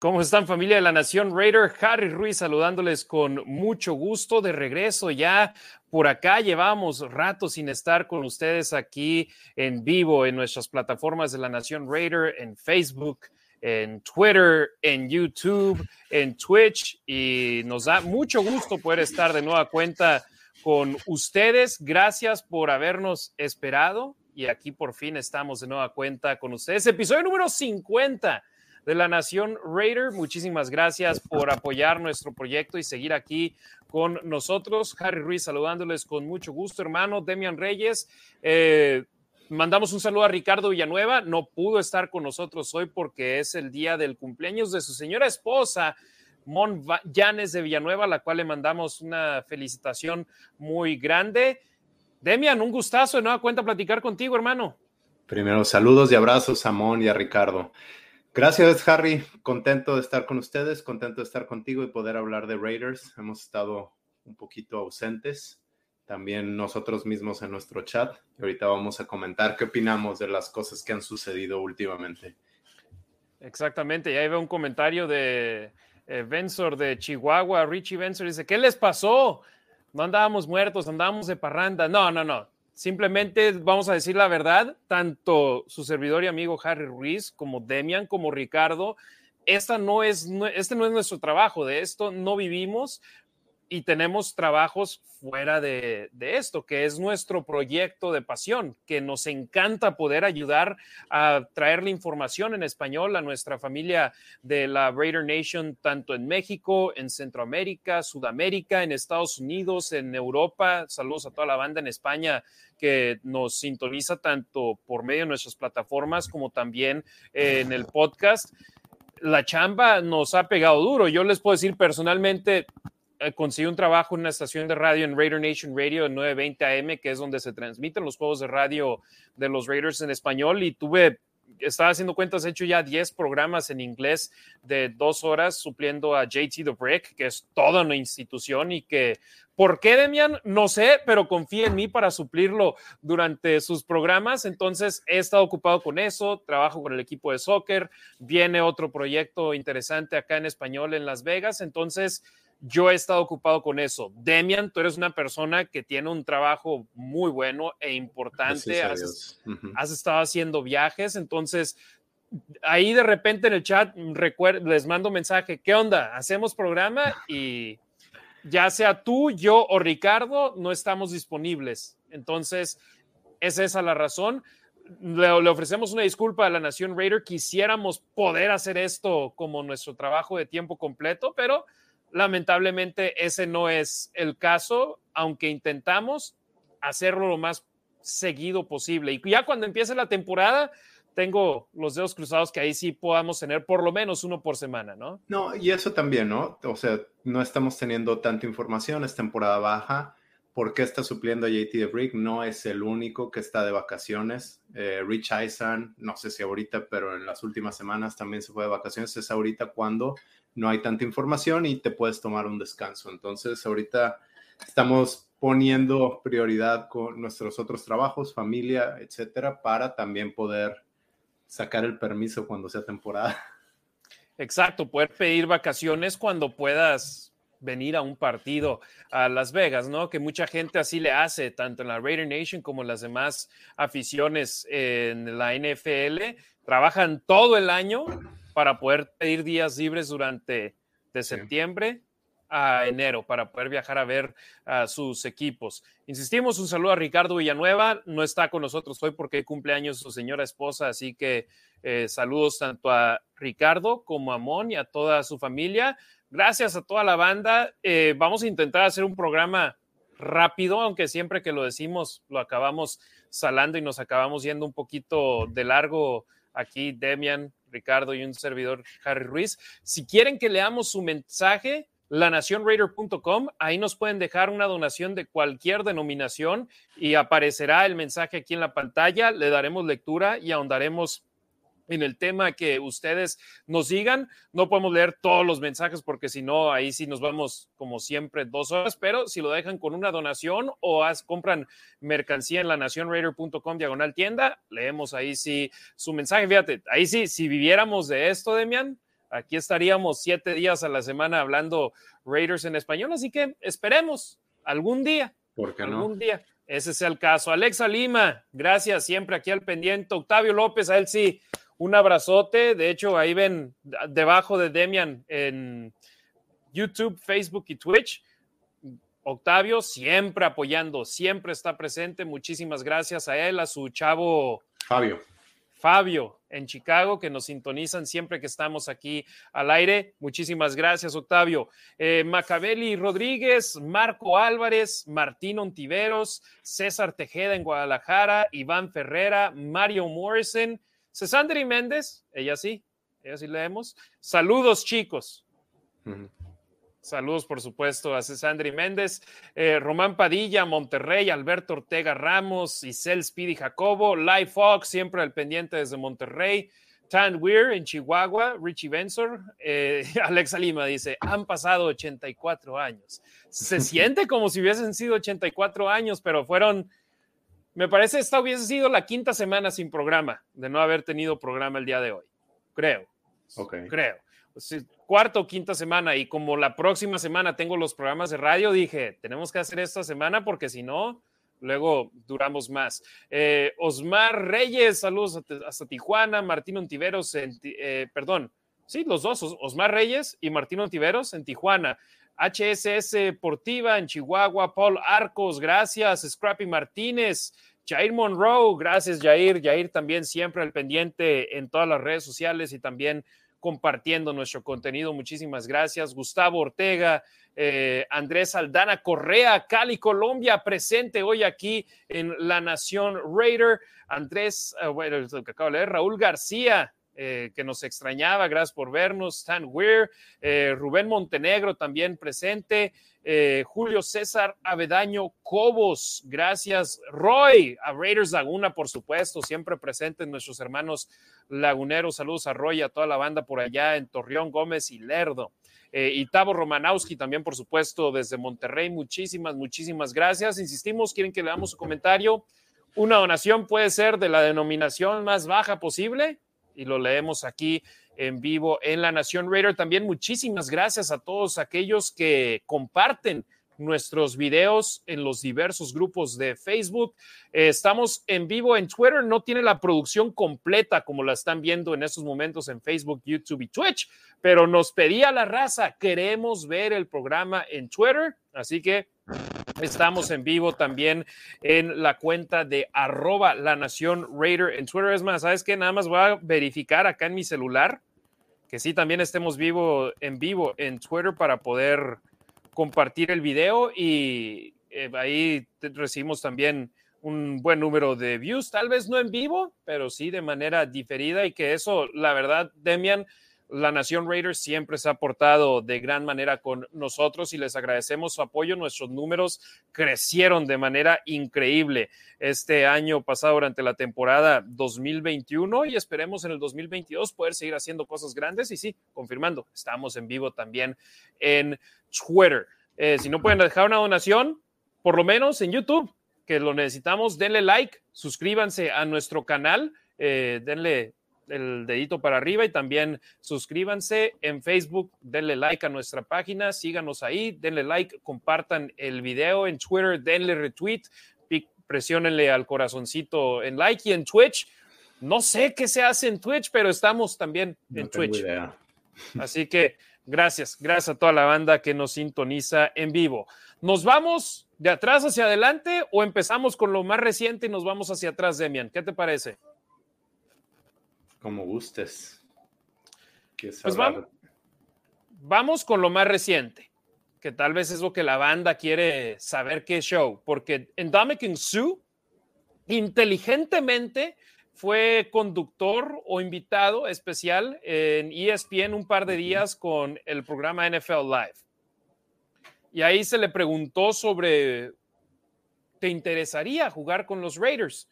¿Cómo están familia de la Nación Raider? Harry Ruiz saludándoles con mucho gusto de regreso ya por acá. Llevamos rato sin estar con ustedes aquí en vivo en nuestras plataformas de la Nación Raider, en Facebook, en Twitter, en YouTube, en Twitch y nos da mucho gusto poder estar de nueva cuenta con ustedes. Gracias por habernos esperado y aquí por fin estamos de nueva cuenta con ustedes. Episodio número 50 de la Nación Raider. Muchísimas gracias por apoyar nuestro proyecto y seguir aquí con nosotros. Harry Ruiz saludándoles con mucho gusto, hermano. Demian Reyes. Eh, mandamos un saludo a Ricardo Villanueva. No pudo estar con nosotros hoy porque es el día del cumpleaños de su señora esposa. Mon Llanes de Villanueva, a la cual le mandamos una felicitación muy grande. Demian, un gustazo de nueva cuenta platicar contigo, hermano. Primero, saludos y abrazos a Mon y a Ricardo. Gracias, Harry. Contento de estar con ustedes, contento de estar contigo y poder hablar de Raiders. Hemos estado un poquito ausentes, también nosotros mismos en nuestro chat. Y ahorita vamos a comentar qué opinamos de las cosas que han sucedido últimamente. Exactamente, ya veo un comentario de eh, de Chihuahua, Richie Bensor, dice, ¿qué les pasó? No andábamos muertos, andábamos de parranda. No, no, no. Simplemente vamos a decir la verdad, tanto su servidor y amigo Harry Ruiz como Demian como Ricardo, esta no es, este no es nuestro trabajo, de esto no vivimos, y tenemos trabajos fuera de, esto, que es nuestro proyecto de pasión, que nos encanta poder ayudar a traer la información en español a nuestra familia de la Raider Nation, tanto en México, en Centroamérica, Sudamérica, en Estados Unidos, en Europa. Saludos a toda la banda en España que nos sintoniza tanto por medio de nuestras plataformas como también en el podcast. La chamba nos ha pegado duro. Yo les puedo decir personalmente, eh, conseguí un trabajo en una estación de radio en Raider Nation Radio en 920 AM, que es donde se transmiten los juegos de radio de los Raiders en español, y tuve, estaba haciendo cuentas, he hecho ya 10 programas en inglés de dos horas supliendo a JT The Brick, que es toda una institución y que, ¿por qué, Demian? No sé, pero confía en mí para suplirlo durante sus programas, entonces he estado ocupado con eso, trabajo con el equipo de soccer, viene otro proyecto interesante acá en español en Las Vegas, entonces yo he estado ocupado con eso. Demian, tú eres una persona que tiene un trabajo muy bueno e importante. Has, estado haciendo viajes, entonces ahí de repente en el chat les mando mensaje, ¿qué onda? Hacemos programa y ya sea tú, yo o Ricardo, no estamos disponibles. Entonces, es esa la razón. Le, le, ofrecemos una disculpa a la Nación Raider. Quisiéramos poder hacer esto como nuestro trabajo de tiempo completo, pero Lamentablemente ese no es el caso, aunque intentamos hacerlo lo más seguido posible. Y ya cuando empiece la temporada, tengo los dedos cruzados que ahí sí podamos tener por lo menos uno por semana, ¿no? No, y eso también, ¿no? O sea, no estamos teniendo tanta información, es temporada baja. ¿Por qué está supliendo a JT de Brick? No es el único que está de vacaciones. Eh, Rich Eisen, no sé si ahorita, pero en las últimas semanas también se fue de vacaciones. Es ahorita cuando no hay tanta información y te puedes tomar un descanso. Entonces, ahorita estamos poniendo prioridad con nuestros otros trabajos, familia, etcétera, para también poder sacar el permiso cuando sea temporada. Exacto, poder pedir vacaciones cuando puedas venir a un partido a Las Vegas, ¿no? Que mucha gente así le hace, tanto en la Raider Nation como en las demás aficiones en la NFL. Trabajan todo el año para poder pedir días libres durante de septiembre a enero para poder viajar a ver a sus equipos. Insistimos, un saludo a Ricardo Villanueva, no está con nosotros hoy porque cumple años su señora esposa, así que eh, saludos tanto a Ricardo como a Mon y a toda su familia. Gracias a toda la banda. Eh, vamos a intentar hacer un programa rápido, aunque siempre que lo decimos lo acabamos salando y nos acabamos yendo un poquito de largo aquí, Demian, Ricardo y un servidor Harry Ruiz. Si quieren que leamos su mensaje, lanacionraider.com, ahí nos pueden dejar una donación de cualquier denominación y aparecerá el mensaje aquí en la pantalla, le daremos lectura y ahondaremos en el tema que ustedes nos digan. No podemos leer todos los mensajes porque si no, ahí sí nos vamos como siempre dos horas, pero si lo dejan con una donación o compran mercancía en la nacionraider.com diagonal tienda, leemos ahí sí su mensaje. Fíjate, ahí sí, si viviéramos de esto, Demian, aquí estaríamos siete días a la semana hablando Raiders en español, así que esperemos algún día. ¿Por qué no? Algún día. Ese es el caso. Alexa Lima, gracias, siempre aquí al pendiente. Octavio López, a él sí, un abrazote. De hecho, ahí ven debajo de Demian en YouTube, Facebook y Twitch. Octavio siempre apoyando, siempre está presente. Muchísimas gracias a él, a su chavo Fabio. Fabio en Chicago, que nos sintonizan siempre que estamos aquí al aire. Muchísimas gracias, Octavio. Eh, Macabeli Rodríguez, Marco Álvarez, Martín Ontiveros, César Tejeda en Guadalajara, Iván Ferrera, Mario Morrison, Cesandri Méndez, ella sí, ella sí leemos. Saludos, chicos. Saludos, por supuesto, a Cesandri Méndez, eh, Román Padilla, Monterrey, Alberto Ortega Ramos, Isel Speedy Jacobo, Live Fox, siempre al pendiente desde Monterrey, Tan Weir en Chihuahua, Richie Bensor, eh, Alexa Lima dice, han pasado 84 años. Se siente como si hubiesen sido 84 años, pero fueron, me parece, esta hubiese sido la quinta semana sin programa, de no haber tenido programa el día de hoy, creo. Okay. Creo cuarta o quinta semana y como la próxima semana tengo los programas de radio, dije, tenemos que hacer esta semana porque si no, luego duramos más. Eh, Osmar Reyes, saludos hasta Tijuana, Martín Ontiveros, eh, perdón, sí, los dos, Osmar Reyes y Martín Ontiveros en Tijuana. HSS Portiva en Chihuahua, Paul Arcos, gracias, Scrappy Martínez, Jair Monroe, gracias Jair, Jair también siempre al pendiente en todas las redes sociales y también compartiendo nuestro contenido. Muchísimas gracias. Gustavo Ortega, eh, Andrés Aldana Correa, Cali, Colombia, presente hoy aquí en La Nación Raider. Andrés, eh, bueno, acabo de leer, Raúl García, eh, que nos extrañaba, gracias por vernos. Stan Weir, Rubén Montenegro también presente. Julio César Avedaño Cobos, gracias. Roy, a Raiders Laguna, por supuesto, siempre presentes nuestros hermanos laguneros. Saludos a Roy, a toda la banda por allá en Torreón, Gómez y Lerdo. Eh, y Tavo Romanowski también, por supuesto, desde Monterrey. Muchísimas, muchísimas gracias. Insistimos, quieren que le damos su comentario. Una donación puede ser de la denominación más baja posible y lo leemos aquí en vivo en La Nación Raider. También muchísimas gracias a todos aquellos que comparten nuestros videos en los diversos grupos de Facebook. Eh, estamos en vivo en Twitter, no tiene la producción completa como la están viendo en estos momentos en Facebook, YouTube y Twitch, pero nos pedía la raza, queremos ver el programa en Twitter, así que Estamos en vivo también en la cuenta de arroba la nación Raider en Twitter. Es más, ¿sabes qué? Nada más voy a verificar acá en mi celular que sí también estemos vivo en vivo en Twitter para poder compartir el video y eh, ahí recibimos también un buen número de views, tal vez no en vivo, pero sí de manera diferida y que eso, la verdad, Demian, la Nación Raiders siempre se ha portado de gran manera con nosotros y les agradecemos su apoyo. Nuestros números crecieron de manera increíble este año pasado durante la temporada 2021 y esperemos en el 2022 poder seguir haciendo cosas grandes. Y sí, confirmando, estamos en vivo también en Twitter. Eh, si no pueden dejar una donación, por lo menos en YouTube, que lo necesitamos, denle like, suscríbanse a nuestro canal, eh, denle el dedito para arriba y también suscríbanse en Facebook, denle like a nuestra página, síganos ahí, denle like, compartan el video en Twitter, denle retweet, presionenle al corazoncito en like y en Twitch. No sé qué se hace en Twitch, pero estamos también en Twitch. Así que gracias, gracias a toda la banda que nos sintoniza en vivo. ¿Nos vamos de atrás hacia adelante o empezamos con lo más reciente y nos vamos hacia atrás, Demian? ¿Qué te parece? Como gustes. Pues vamos, con lo más reciente, que tal vez es lo que la banda quiere saber qué show, porque en Dominican Sue, inteligentemente fue conductor o invitado especial en ESPN un par de días con el programa NFL Live. Y ahí se le preguntó sobre, ¿te interesaría jugar con los Raiders?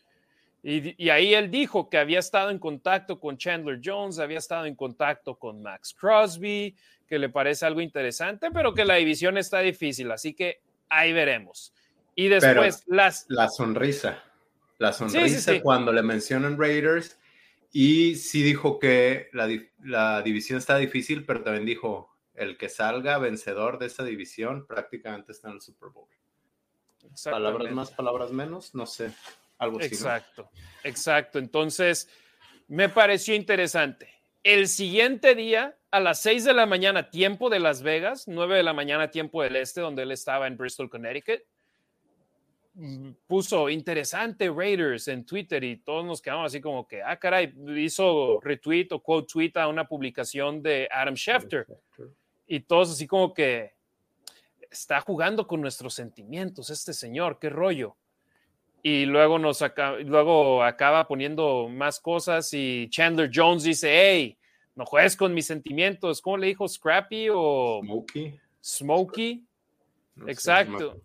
Y, ahí él dijo que había estado en contacto con Chandler Jones, había estado en contacto con Max Crosby, que le parece algo interesante, pero que la división está difícil, así que ahí veremos. Y después las... La sonrisa, la sonrisa cuando le mencionan Raiders Y sí dijo que la, la, división está difícil, pero también dijo, el que salga vencedor de esta división prácticamente está en el Super Bowl. Palabras más, palabras menos, no sé, algo así. Exacto, exacto. Entonces, me pareció interesante. El siguiente día, a las 6 de la mañana, tiempo de Las Vegas, 9 de la mañana, tiempo del este, donde él estaba en Bristol, Connecticut, mm, puso interesante Raiders en Twitter y todos nos quedamos así como que, ah, caray, hizo retweet o quote tweet a una publicación de Adam Schefter. Y todos así como que está jugando con nuestros sentimientos este señor, qué rollo y luego nos luego acaba poniendo más cosas y Chandler Jones dice, hey, no juegues con mis sentimientos. ¿Cómo le dijo? ¿Scrappy o Smokey? Smokey. Exacto.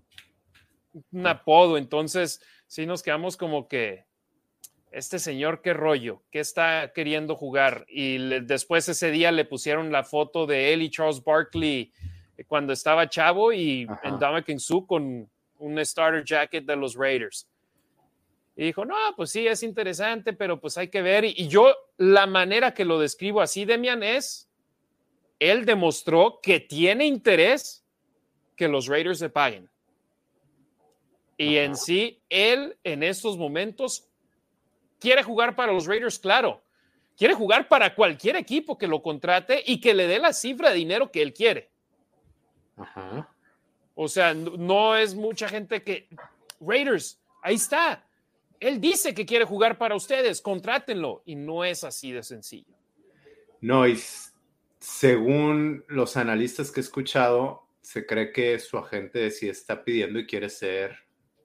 Un apodo. Entonces, sí nos quedamos como que, este señor, qué rollo, qué está queriendo jugar. Y después ese día le pusieron la foto de él y Charles Barkley eh, cuando estaba chavo y en Dame Su con un starter jacket de los Raiders. Y dijo, no, pues sí, es interesante, pero pues hay que ver. Y yo, la manera que lo describo así, Demian, es, él demostró que tiene interés que los Raiders se paguen. Y en sí, él en estos momentos quiere jugar para los Raiders, claro. Quiere jugar para cualquier equipo que lo contrate y que le dé la cifra de dinero que él quiere. O sea, no es mucha gente que... Raiders, ahí está él dice que quiere jugar para ustedes, contrátenlo. Y no es así de sencillo. No, y según los analistas que he escuchado, se cree que su agente sí está pidiendo y quiere ser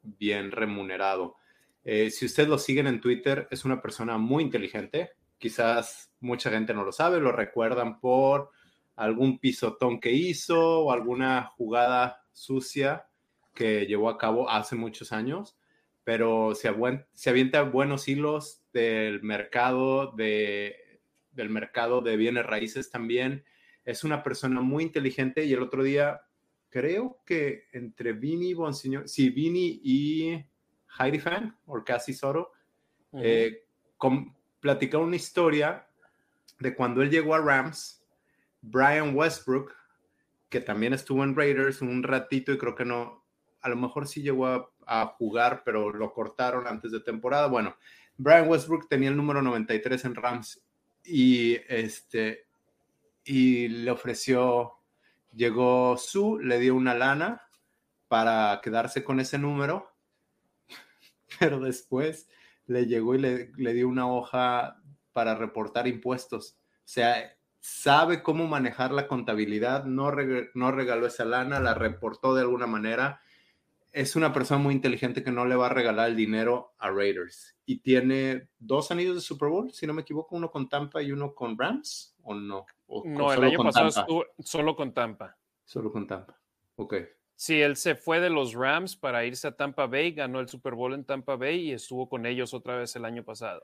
bien remunerado. Eh, si ustedes lo siguen en Twitter, es una persona muy inteligente. Quizás mucha gente no lo sabe, lo recuerdan por algún pisotón que hizo o alguna jugada sucia que llevó a cabo hace muchos años pero se, se avienta buenos hilos del mercado de, del mercado de bienes raíces también. Es una persona muy inteligente y el otro día creo que entre Vini Bonsignor, sí, Vini y Heidi Fan, o casi Soro, eh, platicaron una historia de cuando él llegó a Rams, Brian Westbrook, que también estuvo en Raiders un ratito y creo que no, a lo mejor sí llegó a a jugar, pero lo cortaron antes de temporada. Bueno, Brian Westbrook tenía el número 93 en Rams y este y le ofreció, llegó su, le dio una lana para quedarse con ese número, pero después le llegó y le, le dio una hoja para reportar impuestos. O sea, sabe cómo manejar la contabilidad, no, no regaló esa lana, la reportó de alguna manera es una persona muy inteligente que no le va a regalar el dinero a Raiders. Y tiene dos anillos de Super Bowl, si no me equivoco, uno con Tampa y uno con Rams, ¿o no? no, el año pasado estuvo solo con Tampa. Solo con Tampa. Ok. Sí, él se fue de los Rams para irse a Tampa Bay, ganó el Super Bowl en Tampa Bay y estuvo con ellos otra vez el año pasado.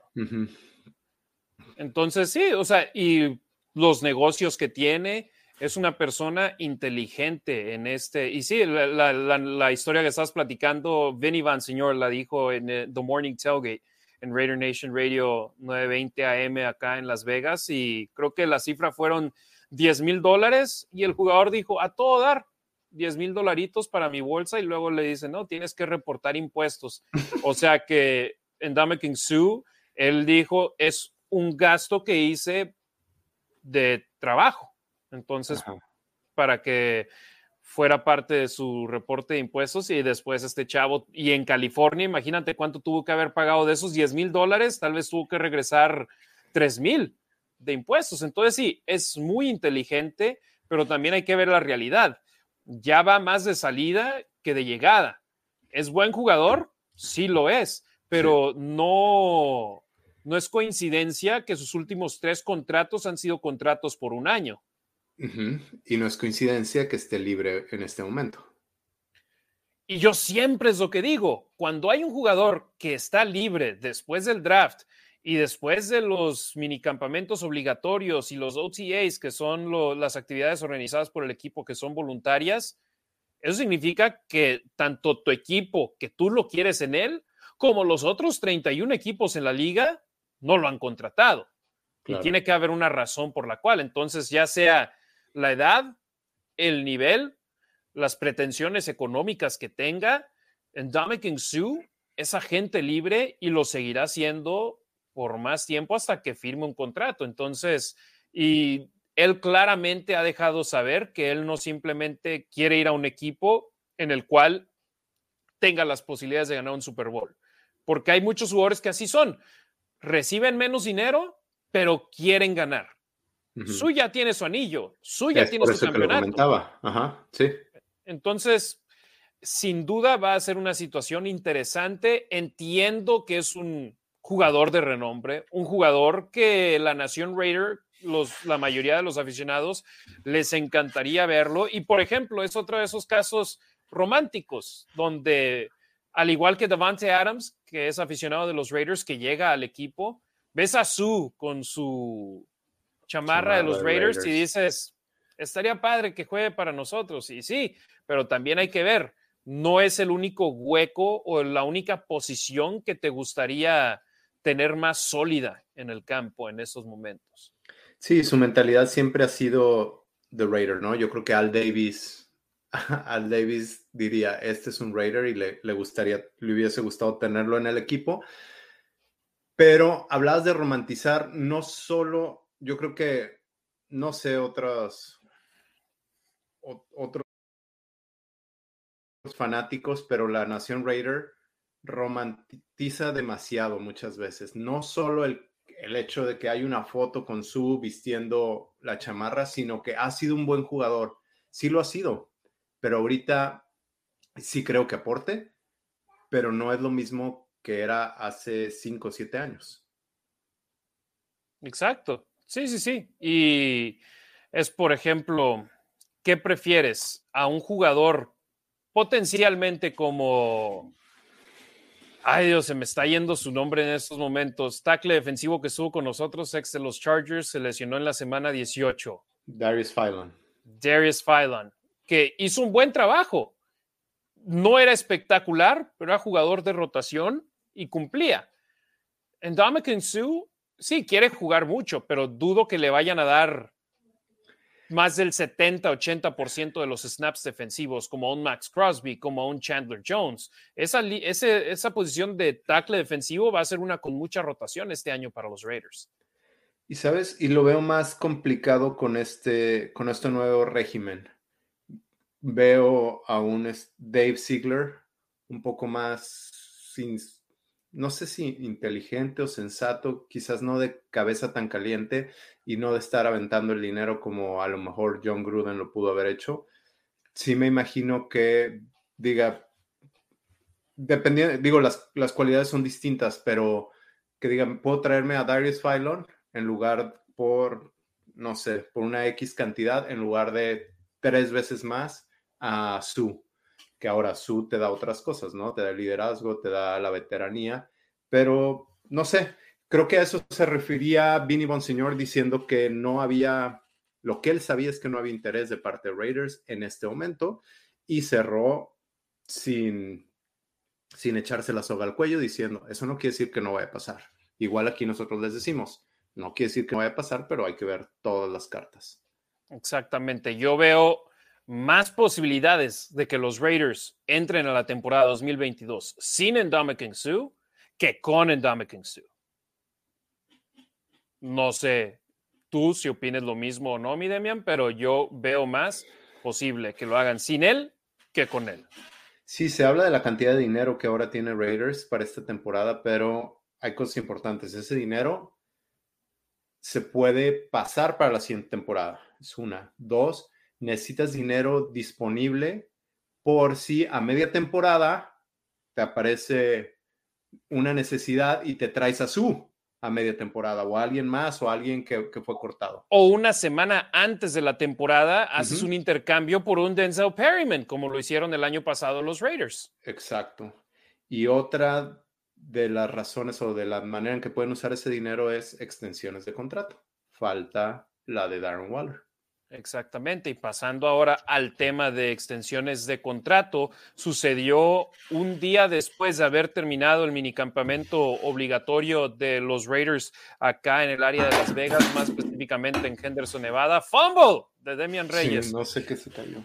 Entonces, sí, o sea, y los negocios que tiene, es una persona inteligente en este. Y sí, la, historia que estás platicando, Vinny Van Señor la dijo en eh, The Morning Tailgate en Raider Nation Radio 920 AM acá en Las Vegas. Y creo que la cifra fueron 10 mil dólares. Y el jugador dijo: A todo dar. 10 mil dolaritos para mi bolsa y luego le dice, no, tienes que reportar impuestos. o sea que en Dame King Sue, él dijo, es un gasto que hice de trabajo. Entonces, para que fuera parte de su reporte de impuestos y después este chavo, y en California, imagínate cuánto tuvo que haber pagado de esos 10 mil dólares, tal vez tuvo que regresar 3 mil de impuestos. Entonces, sí, es muy inteligente, pero también hay que ver la realidad. Ya va más de salida que de llegada. ¿Es buen jugador? Sí lo es, pero no, no es coincidencia que sus últimos tres contratos han sido contratos por un año. Y no es coincidencia que esté libre en este momento. Y yo siempre es lo que digo, cuando hay un jugador que está libre después del draft y después de los minicampamentos obligatorios y los OTAs, que son las actividades organizadas por el equipo que son voluntarias, eso significa que tanto tu equipo, que tú lo quieres en él, como los otros 31 equipos en la liga, no lo han contratado. Y tiene que haber una razón por la cual. Entonces, ya sea la edad, el nivel, las pretensiones económicas que tenga, en Sue es agente libre y lo seguirá siendo por más tiempo hasta que firme un contrato. Entonces, y él claramente ha dejado saber que él no simplemente quiere ir a un equipo en el cual tenga las posibilidades de ganar un Super Bowl. Porque hay muchos jugadores que así son. Reciben menos dinero, pero quieren ganar. Su ya tiene su anillo, Su ya tiene su campeonato. Ajá, sí. Entonces, sin duda va a ser una situación interesante. Entiendo que es un jugador de renombre, un jugador que la Nación Raider, los, la mayoría de los aficionados, les encantaría verlo. Y, por ejemplo, es otro de esos casos románticos donde, al igual que Davante Adams, que es aficionado de los Raiders, que llega al equipo, ves a Sue con su chamarra, de los Raiders, y dices, estaría padre que juegue para nosotros. Y sí, pero también hay que ver, no es el único hueco o la única posición que te gustaría tener más sólida en el campo en esos momentos. Sí, su mentalidad siempre ha sido The Raider, ¿no? Yo creo que Al Davis, Al Davis diría, este es un Raider y le, le gustaría, le hubiese gustado tenerlo en el equipo. Pero hablabas de romantizar, no solo, yo creo que, no sé, otros, otros fanáticos, pero la Nación Raider romantiza demasiado muchas veces. No solo el, el hecho de que hay una foto con su vistiendo la chamarra, sino que ha sido un buen jugador. Sí lo ha sido, pero ahorita sí creo que aporte, pero no es lo mismo que era hace cinco o siete años. Exacto. Sí, sí, sí. Y es, por ejemplo, ¿qué prefieres? ¿A un jugador potencialmente como... Ay Dios, se me está yendo su nombre en estos momentos. Tackle defensivo que estuvo con nosotros, ex de los Chargers, se lesionó en la semana 18. Darius Phylon. Darius Phylon, que hizo un buen trabajo. No era espectacular, pero era jugador de rotación y cumplía. En Dominican Sue, sí, quiere jugar mucho, pero dudo que le vayan a dar más del 70-80% de los snaps defensivos, como un Max Crosby, como un Chandler Jones. Esa, esa posición de tackle defensivo va a ser una con mucha rotación este año para los Raiders. Y sabes, y lo veo más complicado con este, con este nuevo régimen. Veo a un Dave Ziegler un poco más sin, no sé si inteligente o sensato, quizás no de cabeza tan caliente y no de estar aventando el dinero como a lo mejor John Gruden lo pudo haber hecho. Sí me imagino que diga, dependiendo, digo, las, las cualidades son distintas, pero que digan, puedo traerme a Darius Phylon en lugar por, no sé, por una X cantidad, en lugar de tres veces más a Sue que ahora Su te da otras cosas, ¿no? Te da el liderazgo, te da la veteranía, pero no sé, creo que a eso se refería Vinny Bonsignor diciendo que no había, lo que él sabía es que no había interés de parte de Raiders en este momento y cerró sin, sin echarse la soga al cuello diciendo, eso no quiere decir que no vaya a pasar. Igual aquí nosotros les decimos, no quiere decir que no vaya a pasar, pero hay que ver todas las cartas. Exactamente, yo veo más posibilidades de que los Raiders entren a la temporada 2022 sin Ndamukong Suh que con Ndamukong Suh. No sé tú si opines lo mismo o no, mi Demian, pero yo veo más posible que lo hagan sin él que con él. Sí, se habla de la cantidad de dinero que ahora tiene Raiders para esta temporada, pero hay cosas importantes. Ese dinero se puede pasar para la siguiente temporada. Es una. Dos, necesitas dinero disponible por si a media temporada te aparece una necesidad y te traes a su a media temporada o a alguien más o a alguien que, fue cortado. O una semana antes de la temporada haces un intercambio por un Denzel Perryman, como lo hicieron el año pasado los Raiders. Exacto. Y otra de las razones o de la manera en que pueden usar ese dinero es extensiones de contrato. Falta la de Darren Waller. Exactamente, y pasando ahora al tema de extensiones de contrato, sucedió un día después de haber terminado el minicampamento obligatorio de los Raiders acá en el área de Las Vegas, más específicamente en Henderson, Nevada. Fumble de Demian Reyes. no sé qué se cayó.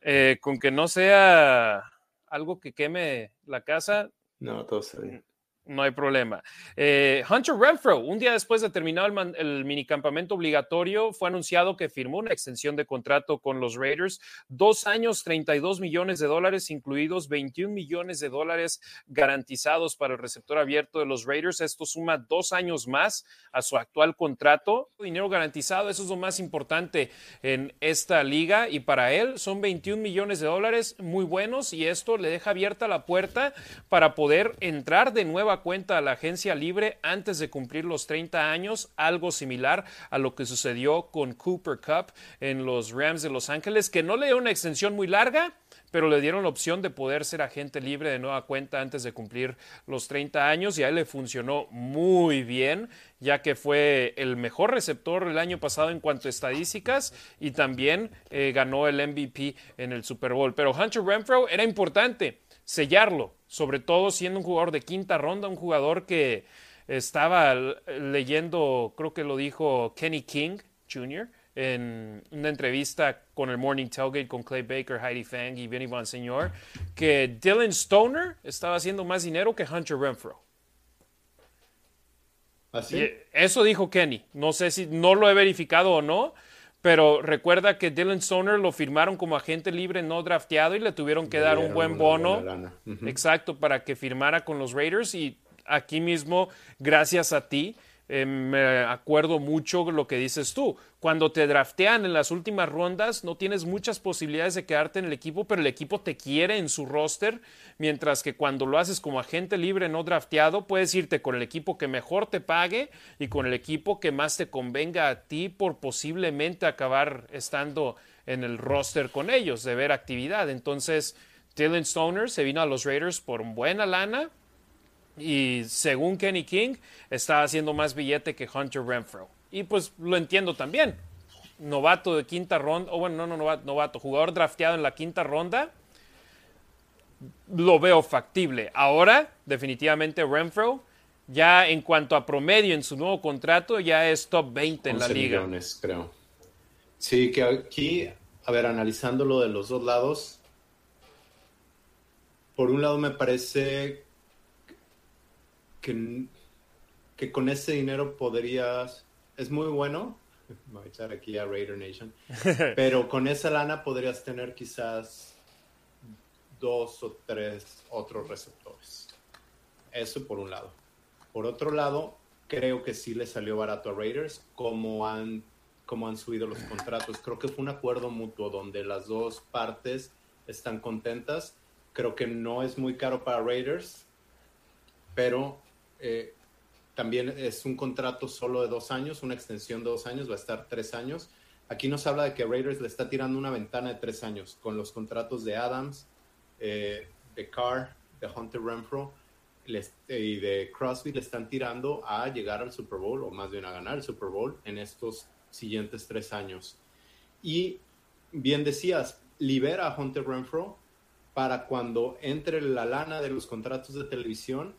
Eh, con que no sea algo que queme la casa. No, todo está bien. No hay problema. Eh, Hunter Renfro, un día después de terminar el, el, minicampamento obligatorio, fue anunciado que firmó una extensión de contrato con los Raiders. Dos años, 32 millones de dólares, incluidos 21 millones de dólares garantizados para el receptor abierto de los Raiders. Esto suma dos años más a su actual contrato. Dinero garantizado, eso es lo más importante en esta liga. Y para él son 21 millones de dólares muy buenos y esto le deja abierta la puerta para poder entrar de nueva cuenta a la agencia libre antes de cumplir los 30 años, algo similar a lo que sucedió con Cooper Cup en los Rams de Los Ángeles, que no le dio una extensión muy larga, pero le dieron la opción de poder ser agente libre de nueva cuenta antes de cumplir los 30 años y a él le funcionó muy bien, ya que fue el mejor receptor el año pasado en cuanto a estadísticas y también eh, ganó el MVP en el Super Bowl. Pero Hunter Renfro era importante sellarlo, sobre todo siendo un jugador de quinta ronda, un jugador que estaba leyendo, creo que lo dijo Kenny King Jr. en una entrevista con el Morning Tailgate con Clay Baker, Heidi Fang y Vinny Señor, que Dylan Stoner estaba haciendo más dinero que Hunter Renfro. ¿Así? ¿Ah, eso dijo Kenny. No sé si no lo he verificado o no, pero recuerda que Dylan Stoner lo firmaron como agente libre no drafteado y le tuvieron que dar un buen bono. Exacto, para que firmara con los Raiders. Y aquí mismo, gracias a ti, eh, me acuerdo mucho lo que dices tú. Cuando te draftean en las últimas rondas, no tienes muchas posibilidades de quedarte en el equipo, pero el equipo te quiere en su roster, mientras que cuando lo haces como agente libre no drafteado, puedes irte con el equipo que mejor te pague y con el equipo que más te convenga a ti por posiblemente acabar estando en el roster con ellos, de ver actividad. Entonces, Dylan Stoner se vino a los Raiders por buena lana, y según Kenny King, estaba haciendo más billete que Hunter Renfro. Y pues lo entiendo también. Novato de quinta ronda, o bueno, no, no, novato, novato, jugador drafteado en la quinta ronda, lo veo factible. Ahora, definitivamente Renfro, ya en cuanto a promedio en su nuevo contrato, ya es top 20 en la liga. Millones, creo. Sí, que aquí, a ver, analizándolo de los dos lados, por un lado me parece que, con ese dinero podrías, es muy bueno, voy a echar aquí a Raider Nation, pero con esa lana podrías tener quizás dos o tres otros receptores. Eso por un lado. Por otro lado, creo que sí le salió barato a Raiders, como han, como han subido los contratos. Creo que fue un acuerdo mutuo donde las dos partes están contentas. Creo que no es muy caro para Raiders, pero eh, también es un contrato solo de dos años, una extensión de dos años, va a estar tres años. Aquí nos habla de que Raiders le está tirando una ventana de tres años con los contratos de Adams, eh, de Carr, de Hunter Renfro y de Crosby le están tirando a llegar al Super Bowl o más bien a ganar el Super Bowl en estos siguientes tres años. Y bien decías, libera a Hunter Renfro para cuando entre la lana de los contratos de televisión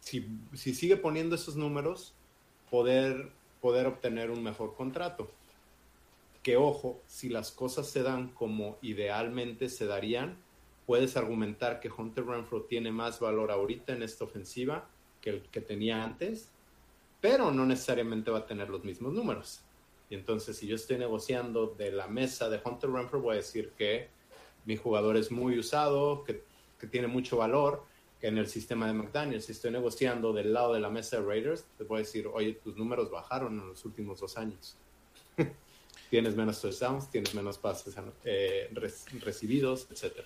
si, sigue poniendo esos números, poder, poder obtener un mejor contrato. Que ojo, si las cosas se dan como idealmente se darían, puedes argumentar que Hunter Renfro tiene más valor ahorita en esta ofensiva que el que tenía antes, pero no necesariamente va a tener los mismos números. Y entonces, si yo estoy negociando de la mesa de Hunter Renfro, voy a decir que mi jugador es muy usado, que tiene mucho valor, que en el sistema de McDaniels. Si estoy negociando del lado de la mesa de Raiders, te puedo decir, oye, tus números bajaron en los últimos dos años. tienes menos touchdowns, tienes menos pases eh, recibidos, etc.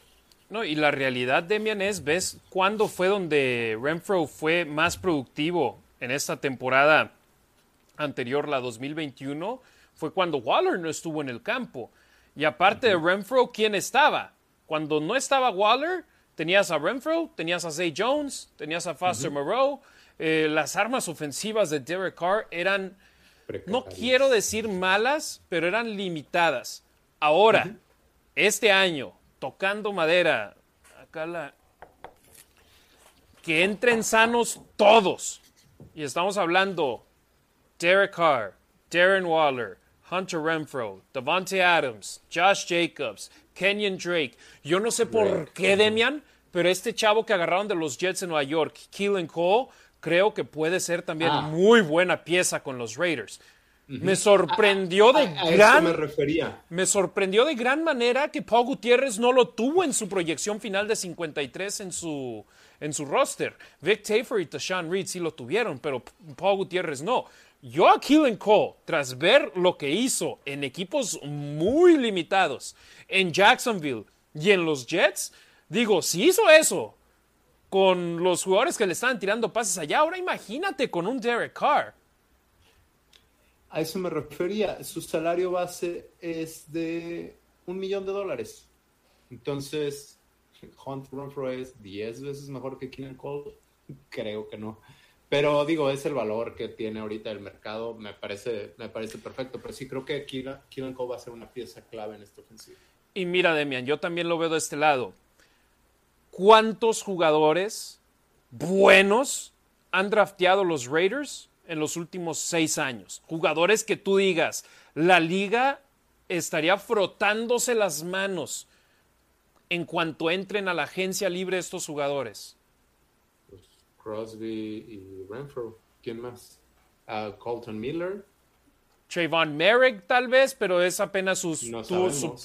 No, y la realidad, Demian, es, ¿ves cuándo fue donde Renfro fue más productivo en esta temporada anterior, la 2021? Fue cuando Waller no estuvo en el campo. Y aparte de Renfro, ¿quién estaba? Cuando no estaba Waller, Tenías a Renfro, tenías a Zay Jones, tenías a Foster Moreau. Eh, las armas ofensivas de Derek Carr eran no quiero decir malas, pero eran limitadas. Ahora, este año, tocando madera, acá la... Que entren sanos todos. Y estamos hablando Derek Carr, Darren Waller, Hunter Renfro, Devontae Adams, Josh Jacobs, Kenyon Drake. Yo no sé por qué, Demian, pero este chavo que agarraron de los Jets en Nueva York, Keelan Cole, creo que puede ser también ah. muy buena pieza con los Raiders. Me sorprendió de gran. me refería. Me sorprendió de gran manera que Paul Gutiérrez no lo tuvo en su proyección final de 53 en su, en su roster. Vic Tafer y Tashawn Reed sí lo tuvieron, pero Paul Gutiérrez no. Yo a Keelan Cole, tras ver lo que hizo en equipos muy limitados, en Jacksonville y en los Jets, digo, si hizo eso con los jugadores que le estaban tirando pases allá, ahora imagínate con un Derek Carr a eso me refería. Su salario base es de un millón de dólares. Entonces, Hunt Renfro es 10 veces mejor que Keenan Cole. Creo que no. Pero digo, es el valor que tiene ahorita el mercado. Me parece, me parece perfecto. Pero sí creo que Keenan Cole va a ser una pieza clave en esta ofensiva. Y mira, Demian, yo también lo veo de este lado. ¿Cuántos jugadores buenos han drafteado los Raiders en los últimos seis años? Jugadores que tú digas, la liga estaría frotándose las manos en cuanto entren a la agencia libre estos jugadores. Pues, Crosby y Renfro. ¿Quién más? Uh, Colton Miller. Trayvon Merrick tal vez, pero es apenas su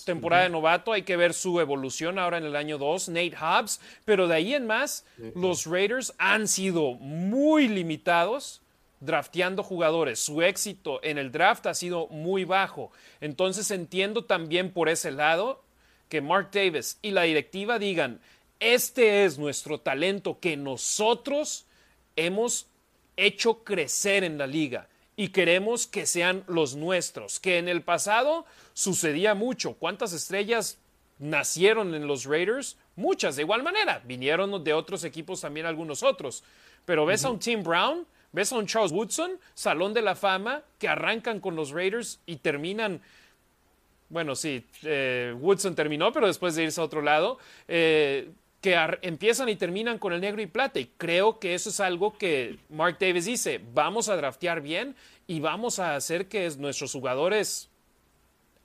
temporada de novato. Hay que ver su evolución ahora en el año 2. Nate Hobbs, pero de ahí en más, los Raiders han sido muy limitados drafteando jugadores. Su éxito en el draft ha sido muy bajo. Entonces entiendo también por ese lado que Mark Davis y la directiva digan, este es nuestro talento que nosotros hemos hecho crecer en la liga y queremos que sean los nuestros, que en el pasado sucedía mucho. ¿Cuántas estrellas nacieron en los Raiders? Muchas, de igual manera. Vinieron de otros equipos también algunos otros. Pero ves a un Tim Brown Ves a un Charles Woodson, Salón de la Fama, que arrancan con los Raiders y terminan. Bueno, sí, eh, Woodson terminó, pero después de irse a otro lado, eh, que empiezan y terminan con el negro y plata. Y creo que eso es algo que Mark Davis dice: vamos a draftear bien y vamos a hacer que nuestros jugadores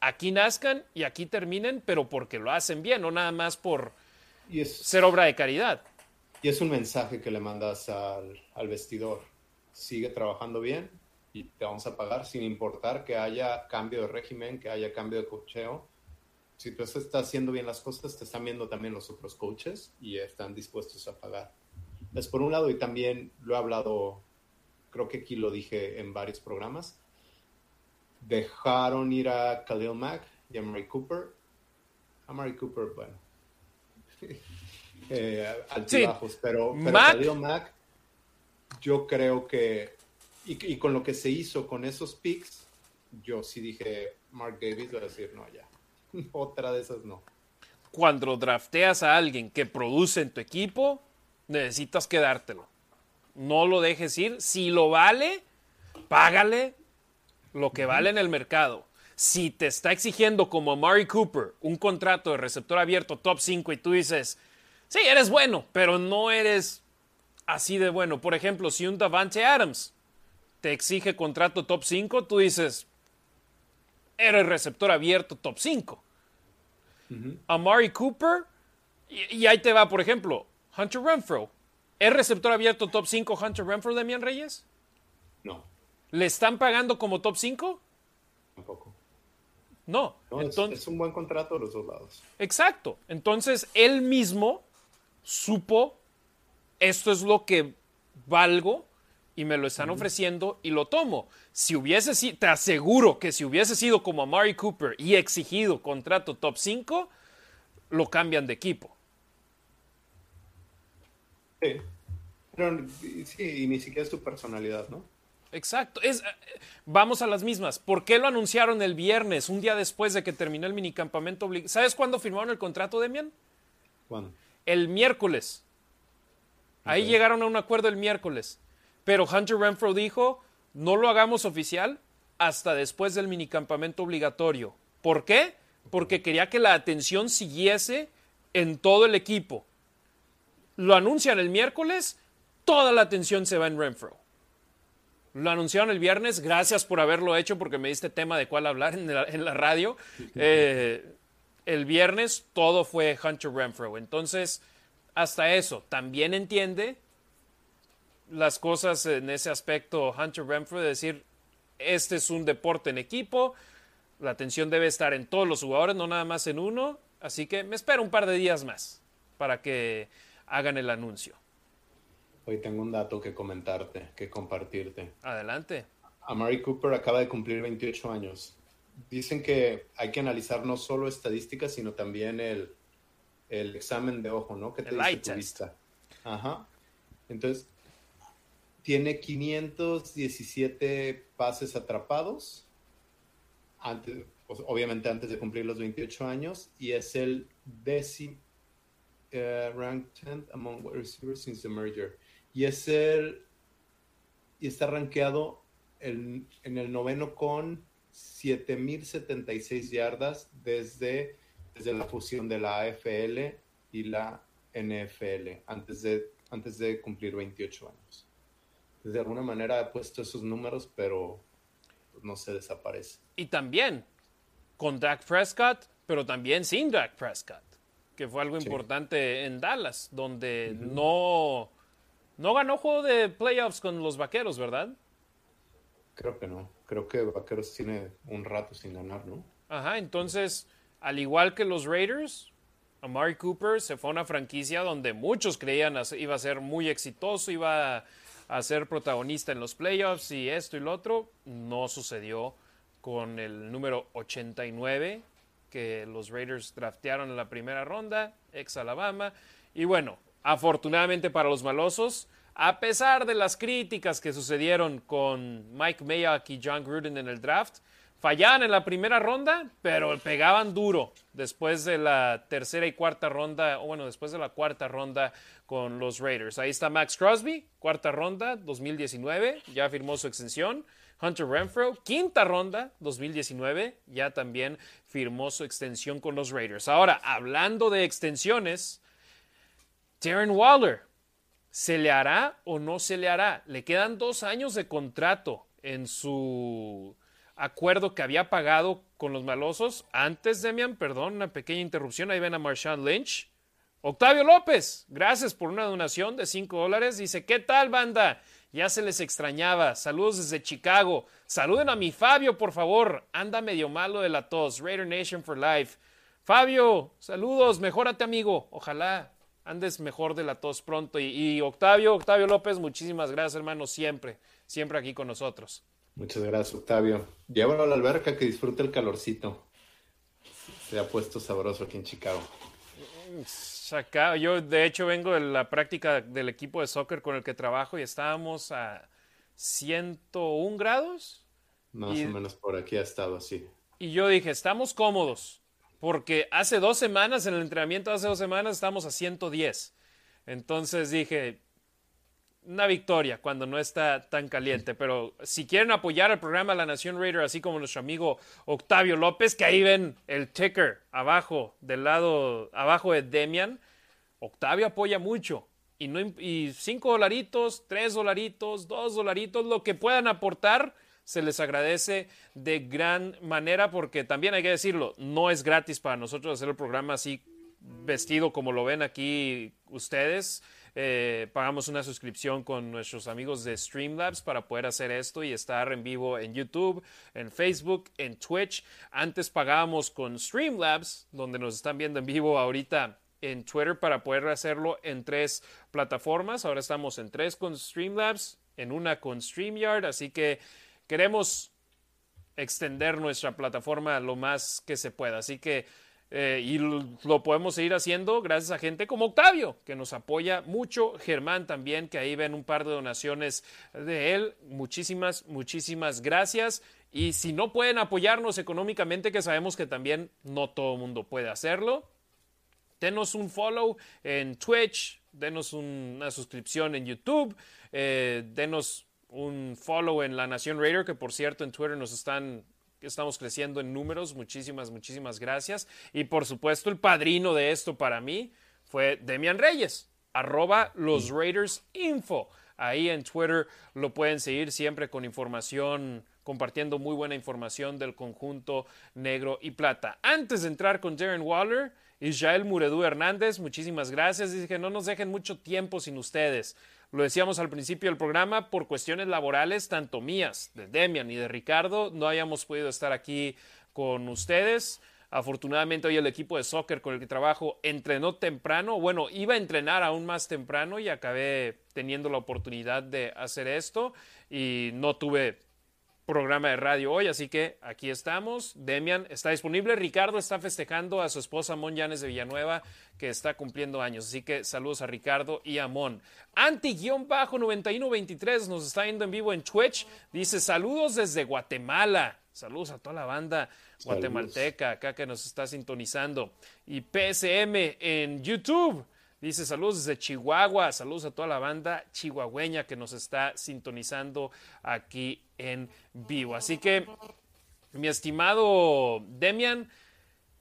aquí nazcan y aquí terminen, pero porque lo hacen bien, no nada más por ser obra de caridad. Y es un mensaje que le mandas al vestidor sigue trabajando bien y te vamos a pagar sin importar que haya cambio de régimen, que haya cambio de cocheo. Si tú estás haciendo bien las cosas, te están viendo también los otros coaches y están dispuestos a pagar. Es por un lado, y también lo he hablado, creo que aquí lo dije en varios programas, dejaron ir a Khalil Mack y a Mary Cooper. A Mary Cooper, bueno, eh, altibajos, pero, pero Khalil Mack yo creo que, y, con lo que se hizo con esos picks, yo sí dije, Mark Davis va a decir, no, ya, otra de esas no. Cuando drafteas a alguien que produce en tu equipo, necesitas quedártelo. No lo dejes ir. Si lo vale, págale lo que vale en el mercado. Si te está exigiendo como Mari Cooper un contrato de receptor abierto top 5 y tú dices, sí, eres bueno, pero no eres así de bueno. Por ejemplo, si un Davante Adams te exige contrato top 5, tú dices, eres receptor abierto top 5. Amari Cooper, y, ahí te va, por ejemplo, Hunter Renfro. ¿Es receptor abierto top 5 Hunter Renfro, Demian Reyes? No. ¿Le están pagando como top 5? Tampoco. No. Entonces, es un buen contrato de los dos lados. Exacto. Entonces, él mismo supo esto es lo que valgo y me lo están ofreciendo y lo tomo. Si hubiese sido, te aseguro que si hubiese sido como Amari Cooper y exigido contrato top 5, lo cambian de equipo. Sí. Pero, sí, y ni siquiera es tu personalidad, ¿no? Exacto. Es, vamos a las mismas. ¿Por qué lo anunciaron el viernes, un día después de que terminó el minicampamento? ¿Sabes cuándo firmaron el contrato, Demian? ¿Cuándo? El miércoles. Ahí llegaron a un acuerdo el miércoles. Pero Hunter Renfro dijo, no lo hagamos oficial hasta después del minicampamento obligatorio. ¿Por qué? Porque quería que la atención siguiese en todo el equipo. Lo anuncian el miércoles, toda la atención se va en Renfro. Lo anunciaron el viernes, gracias por haberlo hecho porque me diste tema de cuál hablar en la, radio. Eh, el viernes todo fue Hunter Renfro. Entonces, hasta eso, también entiende las cosas en ese aspecto Hunter Renfro de decir, este es un deporte en equipo, la atención debe estar en todos los jugadores, no nada más en uno, así que me espero un par de días más para que hagan el anuncio. Hoy tengo un dato que comentarte, que compartirte. Adelante. Amari Cooper acaba de cumplir 28 años. Dicen que hay que analizar no solo estadísticas, sino también el, el examen de ojo, ¿no? Que te dice tu vista. Ajá. Entonces, tiene 517 pases atrapados, antes, pues, obviamente antes de cumplir los 28 años, y es el décimo uh, ranked 10th among wide receivers since the merger. Y es el y está rankeado en, en el noveno con 7076 yardas desde, desde la fusión de la AFL y la NFL antes de, antes de cumplir 28 años de alguna manera ha puesto esos números, pero no se desaparece. Y también con Dak Prescott, pero también sin Dak Prescott, que fue algo importante en Dallas, donde no, no ganó juego de playoffs con los Vaqueros, ¿verdad? Creo que no. Creo que Vaqueros tiene un rato sin ganar, ¿no? Ajá, entonces, al igual que los Raiders, Amari Cooper se fue a una franquicia donde muchos creían iba a ser muy exitoso, iba a a ser protagonista en los playoffs y esto y lo otro. No sucedió con el número 89 que los Raiders draftearon en la primera ronda, ex Alabama. Y bueno, afortunadamente para los malosos, a pesar de las críticas que sucedieron con Mike Mayock y John Gruden en el draft, fallaban en la primera ronda, pero pegaban duro después de la tercera y cuarta ronda, o bueno, después de la cuarta ronda con los Raiders. Ahí está Max Crosby, cuarta ronda, 2019, ya firmó su extensión. Hunter Renfro, quinta ronda, 2019, ya también firmó su extensión con los Raiders. Ahora, hablando de extensiones, Darren Waller, ¿se le hará o no se le hará? Le quedan dos años de contrato en su acuerdo que había pagado con los malosos. Antes, Demian, perdón, una pequeña interrupción. Ahí ven a Marshawn Lynch. Octavio López, gracias por una donación de 5 dólares. Dice, ¿qué tal, banda? Ya se les extrañaba. Saludos desde Chicago. Saluden a mi Fabio, por favor. Anda medio malo de la tos. Raider Nation for Life. Fabio, saludos. Mejórate, amigo. Ojalá andes mejor de la tos pronto. Y, y Octavio, Octavio López, muchísimas gracias, hermano. Siempre, siempre aquí con nosotros. Muchas gracias, Octavio. Llévalo a la alberca que disfrute el calorcito. Se ha puesto sabroso aquí en Chicago. yo de hecho vengo de la práctica del equipo de soccer con el que trabajo y estábamos a 101 grados. Más o menos por aquí ha estado así. Y yo dije, estamos cómodos, porque hace dos semanas, en el entrenamiento hace dos semanas, estamos a 110. Entonces dije, una victoria cuando no está tan caliente. Pero si quieren apoyar al programa La Nación Raider, así como nuestro amigo Octavio López, que ahí ven el ticker abajo, del lado abajo de Demian, Octavio apoya mucho. Y, no, y cinco dolaritos, tres dolaritos, dos dolaritos, lo que puedan aportar, se les agradece de gran manera porque también hay que decirlo, no es gratis para nosotros hacer el programa así vestido como lo ven aquí ustedes. Eh, pagamos una suscripción con nuestros amigos de Streamlabs para poder hacer esto y estar en vivo en YouTube, en Facebook, en Twitch. Antes pagábamos con Streamlabs, donde nos están viendo en vivo ahorita en Twitter para poder hacerlo en tres plataformas. Ahora estamos en tres con Streamlabs, en una con StreamYard, así que queremos extender nuestra plataforma lo más que se pueda. Así que eh, y lo, podemos seguir haciendo gracias a gente como Octavio, que nos apoya mucho. Germán también, que ahí ven un par de donaciones de él. Muchísimas, muchísimas gracias. Y si no pueden apoyarnos económicamente, que sabemos que también no todo el mundo puede hacerlo, denos un follow en Twitch, denos una suscripción en YouTube, eh, denos un follow en La Nación Raider, que por cierto en Twitter nos están estamos creciendo en números. Muchísimas, muchísimas gracias. Y por supuesto, el padrino de esto para mí fue Demian Reyes, arroba los Raiders Info. Ahí en Twitter lo pueden seguir siempre con información, compartiendo muy buena información del conjunto negro y plata. Antes de entrar con Darren Waller, Israel Muredú Hernández, muchísimas gracias. Dice que no nos dejen mucho tiempo sin ustedes. Lo decíamos al principio del programa, por cuestiones laborales, tanto mías, de Demian y de Ricardo, no hayamos podido estar aquí con ustedes. Afortunadamente hoy el equipo de soccer con el que trabajo entrenó temprano, bueno, iba a entrenar aún más temprano y acabé teniendo la oportunidad de hacer esto y no tuve programa de radio hoy, así que aquí estamos. Demian está disponible. Ricardo está festejando a su esposa Mon Llanes de Villanueva, que está cumpliendo años. Así que saludos a Ricardo y a Mon. Anti-9123 nos está viendo en vivo en Twitch. Dice saludos desde Guatemala. Saludos a toda la banda guatemalteca acá que nos está sintonizando. Y PSM en YouTube. Dice saludos desde Chihuahua, saludos a toda la banda chihuahueña que nos está sintonizando aquí en vivo. Así que, mi estimado Demian,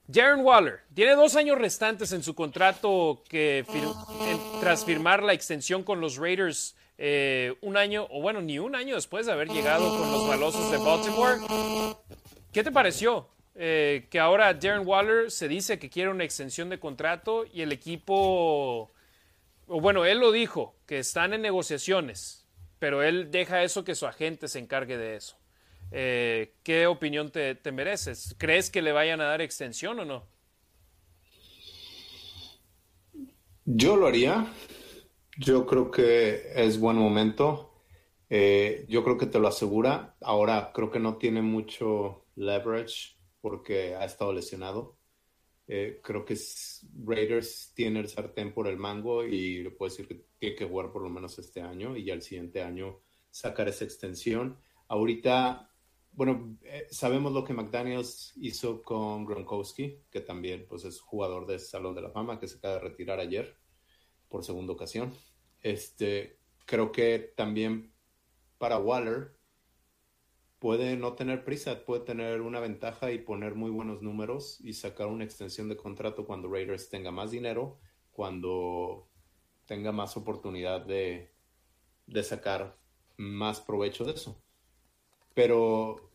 Darren Waller tiene dos años restantes en su contrato que tras firmar la extensión con los Raiders eh, un año, o bueno, ni un año después de haber llegado con los balosos de Baltimore. ¿Qué te pareció? Eh, que ahora Darren Waller se dice que quiere una extensión de contrato y el equipo, o bueno, él lo dijo, que están en negociaciones, pero él deja eso que su agente se encargue de eso. Eh, ¿Qué opinión te, mereces? ¿Crees que le vayan a dar extensión o no? Yo lo haría. Yo creo que es buen momento. Eh, yo creo que te lo asegura. Ahora creo que no tiene mucho leverage porque ha estado lesionado. Eh, creo que Raiders tiene el sartén por el mango y le puedo decir que tiene que jugar por lo menos este año y ya el siguiente año sacar esa extensión. Ahorita, bueno, eh, sabemos lo que McDaniels hizo con Gronkowski, que también pues, es jugador de Salón de la Fama, que se acaba de retirar ayer por segunda ocasión. Este, creo que también para Waller puede no tener prisa, puede tener una ventaja y poner muy buenos números y sacar una extensión de contrato cuando Raiders tenga más dinero, cuando tenga más oportunidad de, sacar más provecho de eso. Pero,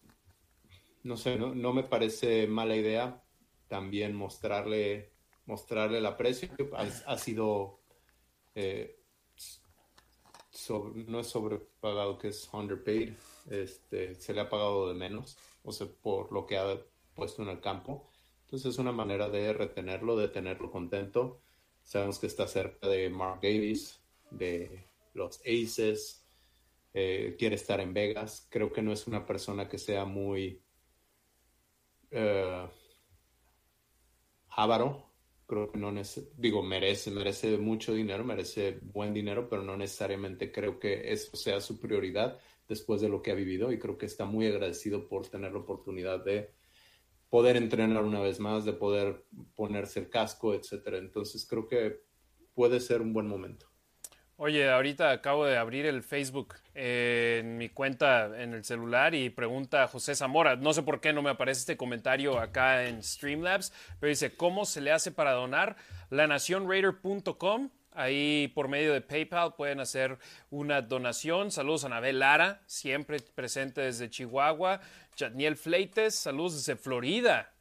no sé, no, me parece mala idea también mostrarle, mostrarle el aprecio. Ha, sido, eh, no es sobrepagado, que es underpaid este, se le ha pagado de menos, o sea, por lo que ha puesto en el campo. Entonces es una manera de retenerlo, de tenerlo contento. Sabemos que está cerca de Mark Davis, de los Aces, eh, quiere estar en Vegas. Creo que no es una persona que sea muy uh, avaro. Creo que no digo, merece, merece mucho dinero, merece buen dinero, pero no necesariamente creo que eso sea su prioridad después de lo que ha vivido y creo que está muy agradecido por tener la oportunidad de poder entrenar una vez más, de poder ponerse el casco, etcétera. Entonces creo que puede ser un buen momento. Oye, ahorita acabo de abrir el Facebook en mi cuenta en el celular y pregunta a José Zamora, no sé por qué no me aparece este comentario acá en Streamlabs, pero dice, ¿cómo se le hace para donar? lanacionraider.com Ahí por medio de PayPal pueden hacer una donación. Saludos a Anabel Lara, siempre presente desde Chihuahua. Jatniel Fleites, saludos desde Florida.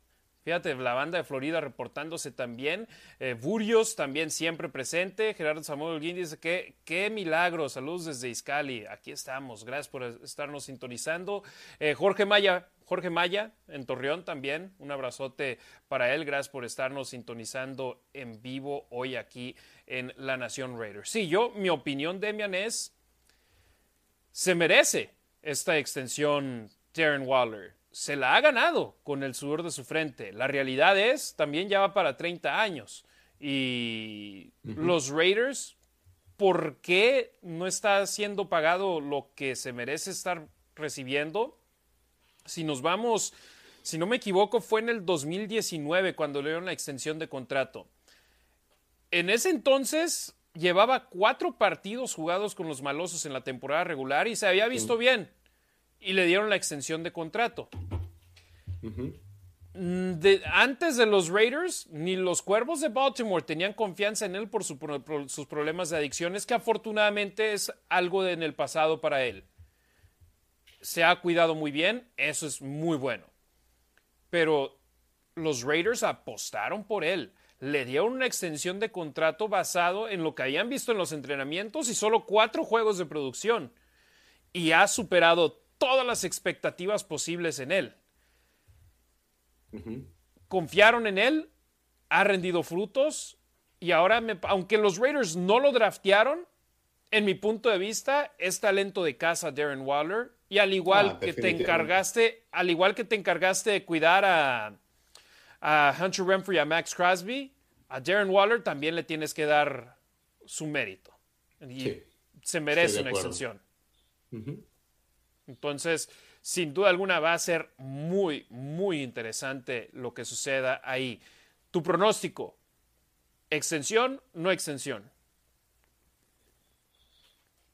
Fíjate, la banda de Florida reportándose también. Eh, Burios también siempre presente. Gerardo Samuel Guín dice que qué milagro. Saludos desde Iscali. Aquí estamos. Gracias por estarnos sintonizando. Eh, Jorge Maya, Jorge Maya en Torreón también. Un abrazote para él. Gracias por estarnos sintonizando en vivo hoy aquí en La Nación Raiders. Sí, yo, mi opinión, Demian, es se merece esta extensión Darren Waller se la ha ganado con el sudor de su frente. La realidad es, también ya va para 30 años. Y los Raiders, ¿por qué no está siendo pagado lo que se merece estar recibiendo? Si nos vamos, si no me equivoco, fue en el 2019 cuando le dieron la extensión de contrato. En ese entonces, llevaba cuatro partidos jugados con los malosos en la temporada regular y se había visto bien. Y le dieron la extensión de contrato. Mm, antes de los Raiders, ni los Cuervos de Baltimore tenían confianza en él por, sus problemas de adicciones, que afortunadamente es algo en el pasado para él. Se ha cuidado muy bien, eso es muy bueno. Pero los Raiders apostaron por él le dieron una extensión de contrato basado en lo que habían visto en los entrenamientos y solo cuatro juegos de producción. Y ha superado todas las expectativas posibles en él. Confiaron en él, ha rendido frutos y ahora, aunque los Raiders no lo draftearon, en mi punto de vista, es talento de casa Darren Waller. Y al igual ah, que te encargaste, al igual que te encargaste de cuidar a, a Hunter Renfrey y a Max Crosby, a Darren Waller también le tienes que dar su mérito. Y se merece una extensión. Entonces, sin duda alguna va a ser muy, muy interesante lo que suceda ahí. Tu pronóstico, extensión, no extensión.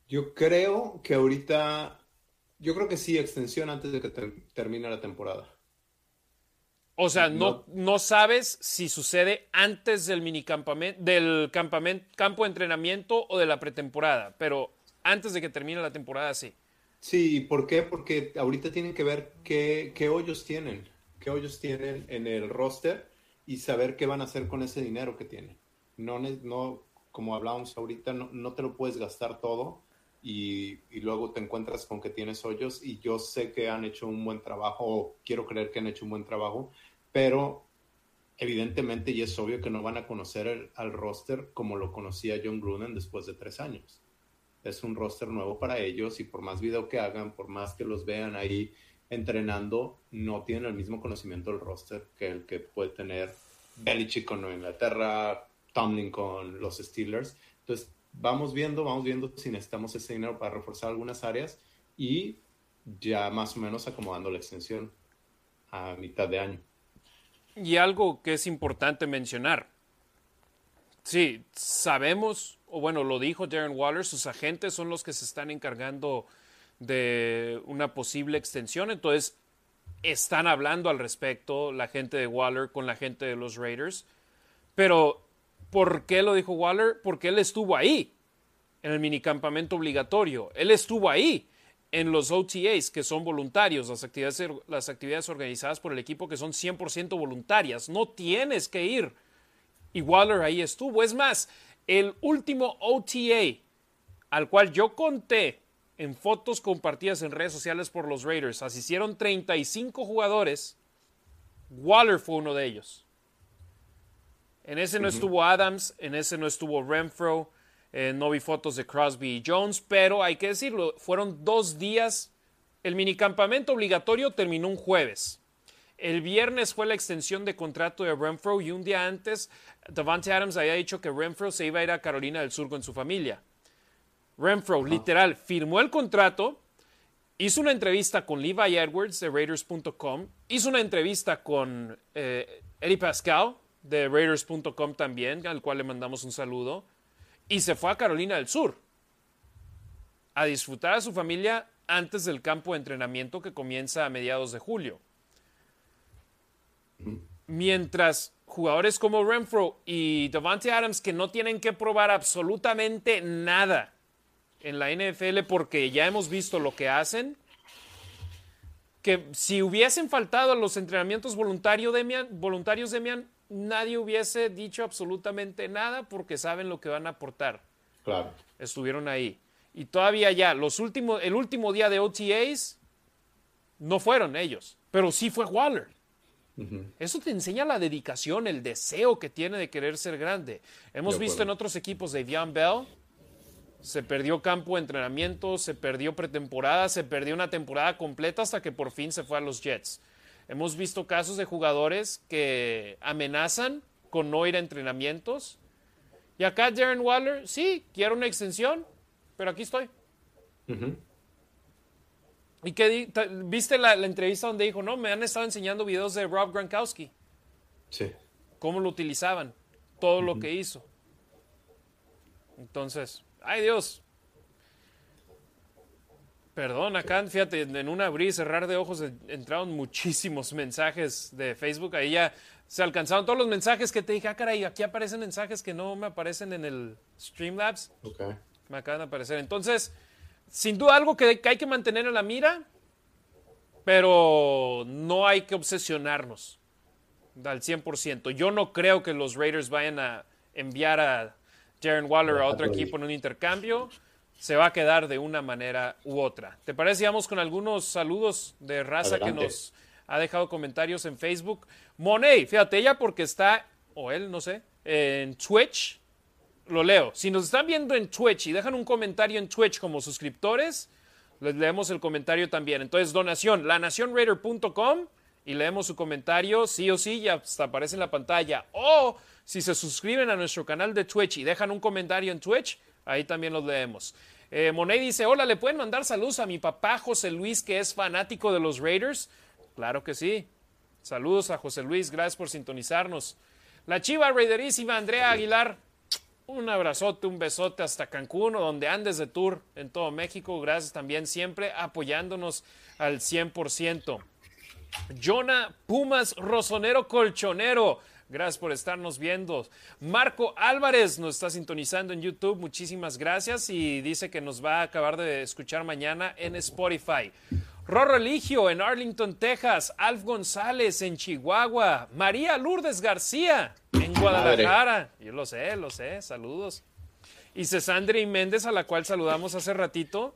Yo creo que ahorita, yo creo que sí, extensión antes de que termine la temporada. O sea, no, no, sabes si sucede antes del minicampamento, del campamento, campo de entrenamiento o de la pretemporada, pero antes de que termine la temporada, sí. Sí, ¿por qué? Porque ahorita tienen que ver qué, qué hoyos tienen, qué hoyos tienen en el roster y saber qué van a hacer con ese dinero que tienen. No, no como hablábamos ahorita, no, no te lo puedes gastar todo y, y, luego te encuentras con que tienes hoyos y yo sé que han hecho un buen trabajo, o quiero creer que han hecho un buen trabajo, pero evidentemente y es obvio que no van a conocer al roster como lo conocía John Gruden después de tres años. Es un roster nuevo para ellos y por más video que hagan, por más que los vean ahí entrenando, no tienen el mismo conocimiento del roster que el que puede tener Belichick con Inglaterra, Tomlin con los Steelers. Entonces, vamos viendo, vamos viendo si necesitamos ese dinero para reforzar algunas áreas y ya más o menos acomodando la extensión a mitad de año. Y algo que es importante mencionar. Sí, sabemos, o bueno, lo dijo Darren Waller, sus agentes son los que se están encargando de una posible extensión, entonces están hablando al respecto la gente de Waller con la gente de los Raiders. Pero, ¿por qué lo dijo Waller? Porque él estuvo ahí, en el minicampamento obligatorio. Él estuvo ahí en los OTAs, que son voluntarios, las actividades, las actividades organizadas por el equipo que son 100% voluntarias. No tienes que ir. Y Waller ahí estuvo. Es más, el último OTA al cual yo conté en fotos compartidas en redes sociales por los Raiders, asistieron 35 jugadores. Waller fue uno de ellos. En ese no estuvo Adams, en ese no estuvo Renfro, eh, no vi fotos de Crosby y Jones, pero hay que decirlo, fueron dos días. El minicampamento obligatorio terminó un jueves. El viernes fue la extensión de contrato de Renfro y un día antes Davante Adams había dicho que Renfro se iba a ir a Carolina del Sur con su familia. Renfro, literal, firmó el contrato, hizo una entrevista con Levi Edwards de Raiders.com, hizo una entrevista con eh, Eddie Pascal de Raiders.com también, al cual le mandamos un saludo y se fue a Carolina del Sur a disfrutar a su familia antes del campo de entrenamiento que comienza a mediados de julio. Mientras jugadores como Renfro y Devante Adams que no tienen que probar absolutamente nada en la NFL porque ya hemos visto lo que hacen, que si hubiesen faltado a los entrenamientos voluntarios, Demian, voluntarios, Demian, nadie hubiese dicho absolutamente nada porque saben lo que van a aportar. Claro. Estuvieron ahí. Y todavía ya, los últimos, el último día de OTAs no fueron ellos, pero sí fue Waller. Eso te enseña la dedicación, el deseo que tiene de querer ser grande. Hemos visto en otros equipos de Vian Bell, se perdió campo de entrenamiento, se perdió pretemporada, se perdió una temporada completa hasta que por fin se fue a los Jets. Hemos visto casos de jugadores que amenazan con no ir a entrenamientos. Y acá Darren Waller, sí, quiero una extensión, pero aquí estoy. ¿Y qué viste la, entrevista donde dijo, no, me han estado enseñando videos de Rob Gronkowski? Sí. Cómo lo utilizaban, todo lo que hizo. Entonces, ay Dios. Perdón, acá, fíjate, en un abrir y cerrar de ojos entraron muchísimos mensajes de Facebook. Ahí ya se alcanzaron todos los mensajes que te dije, ah, caray, aquí aparecen mensajes que no me aparecen en el Streamlabs. Okay. Me acaban de aparecer. Entonces, sin duda algo que, hay que mantener en la mira, pero no hay que obsesionarnos al 100%. Yo no creo que los Raiders vayan a enviar a Jaren Waller a otro equipo en un intercambio. Se va a quedar de una manera u otra. ¿Te parece? Vamos con algunos saludos de raza que nos ha dejado comentarios en Facebook. Monet, fíjate, ella porque está, o él, no sé, en Twitch, lo leo. Si nos están viendo en Twitch y dejan un comentario en Twitch como suscriptores, les leemos el comentario también. Entonces, donación, lanacionraider.com y leemos su comentario, sí o sí, ya hasta aparece en la pantalla. O si se suscriben a nuestro canal de Twitch y dejan un comentario en Twitch, ahí también los leemos. Eh, Monet dice, hola, ¿le pueden mandar saludos a mi papá José Luis, que es fanático de los Raiders? Claro que sí. Saludos a José Luis, gracias por sintonizarnos. La chiva raiderísima Andrea Aguilar, un abrazote, un besote hasta Cancún o donde andes de tour en todo México. Gracias también siempre apoyándonos al 100%. Jonah Pumas Rosonero Colchonero. Gracias por estarnos viendo. Marco Álvarez nos está sintonizando en YouTube. Muchísimas gracias y dice que nos va a acabar de escuchar mañana en Spotify. Rorro Religio en Arlington, Texas. Alf González en Chihuahua. María Lourdes García en Guadalajara. Yo lo sé, lo sé. Saludos. Y Cesandri Méndez, a la cual saludamos hace ratito.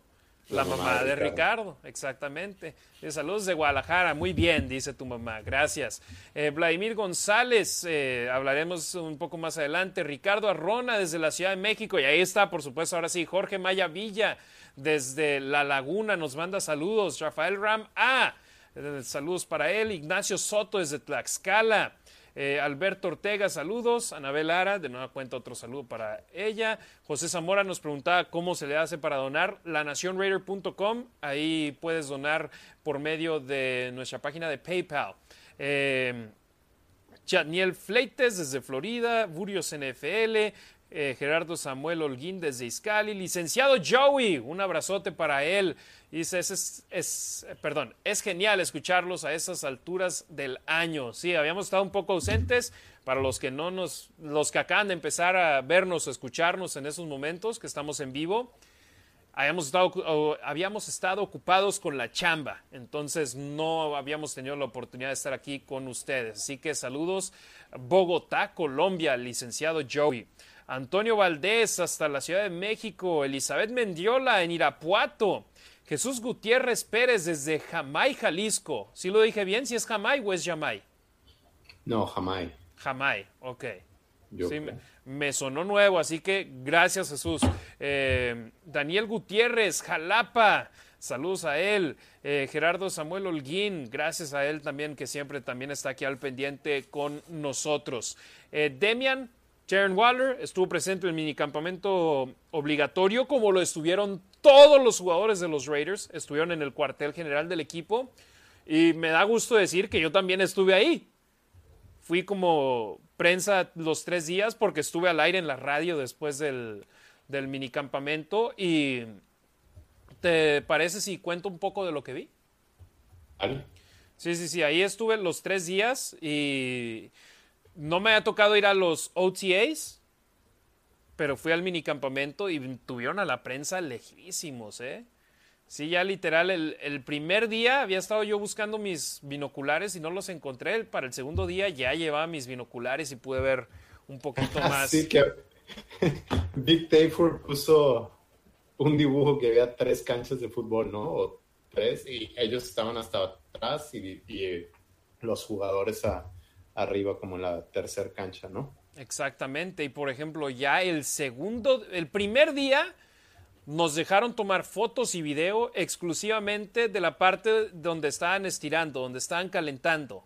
La, mamá, de Ricardo. exactamente. saludos de Guadalajara, muy bien, dice tu mamá, gracias. Eh, Vladimir González, eh, hablaremos un poco más adelante. Ricardo Arrona desde la Ciudad de México, y ahí está, por supuesto, ahora sí, Jorge Maya Villa desde La Laguna nos manda saludos. Rafael Ram A, eh, saludos para él. Ignacio Soto desde Tlaxcala. Eh, Alberto Ortega, saludos. Anabel Ara, de nueva cuenta otro saludo para ella. José Zamora nos preguntaba cómo se le hace para donar. Lanacionraider.com, ahí puedes donar por medio de nuestra página de PayPal. Eh, Fleites desde Florida, Burios NFL, eh, Gerardo Samuel Holguín desde Iscali, licenciado Joey, un abrazote para él. Dice, es, es, perdón, es genial escucharlos a esas alturas del año. Sí, habíamos estado un poco ausentes para los que no nos, los que acaban de empezar a vernos escucharnos en esos momentos que estamos en vivo. Habíamos estado, habíamos estado ocupados con la chamba, entonces no habíamos tenido la oportunidad de estar aquí con ustedes. Así que saludos, Bogotá, Colombia, licenciado Joey. Antonio Valdés hasta la Ciudad de México, Elizabeth Mendiola en Irapuato, Jesús Gutiérrez Pérez desde Jamay, Jalisco. ¿Sí lo dije bien? ¿Si es Jamay o es Jamay? No, Jamay. Jamay, ok. me, sonó nuevo, así que gracias Jesús. Eh, Daniel Gutiérrez, Jalapa, saludos a él. Eh, Gerardo Samuel Holguín, gracias a él también, que siempre también está aquí al pendiente con nosotros. Eh, Demian Jaren Waller estuvo presente en el minicampamento obligatorio, como lo estuvieron todos los jugadores de los Raiders, estuvieron en el cuartel general del equipo. Y me da gusto decir que yo también estuve ahí. Fui como prensa los tres días porque estuve al aire en la radio después del, del minicampamento. ¿Y te parece si cuento un poco de lo que vi? Sí, sí, sí, ahí estuve los tres días y no me ha tocado ir a los OTAs, pero fui al minicampamento y tuvieron a la prensa lejísimos, ¿eh? Sí, ya literal, el, primer día había estado yo buscando mis binoculares y no los encontré. Para el segundo día ya llevaba mis binoculares y pude ver un poquito más. Así que Big Tayford puso un dibujo que había tres canchas de fútbol, ¿no? O tres, y ellos estaban hasta atrás y, y los jugadores a, arriba como la tercera cancha, ¿no? Exactamente, y por ejemplo, ya el segundo, el primer día nos dejaron tomar fotos y video exclusivamente de la parte donde estaban estirando, donde estaban calentando.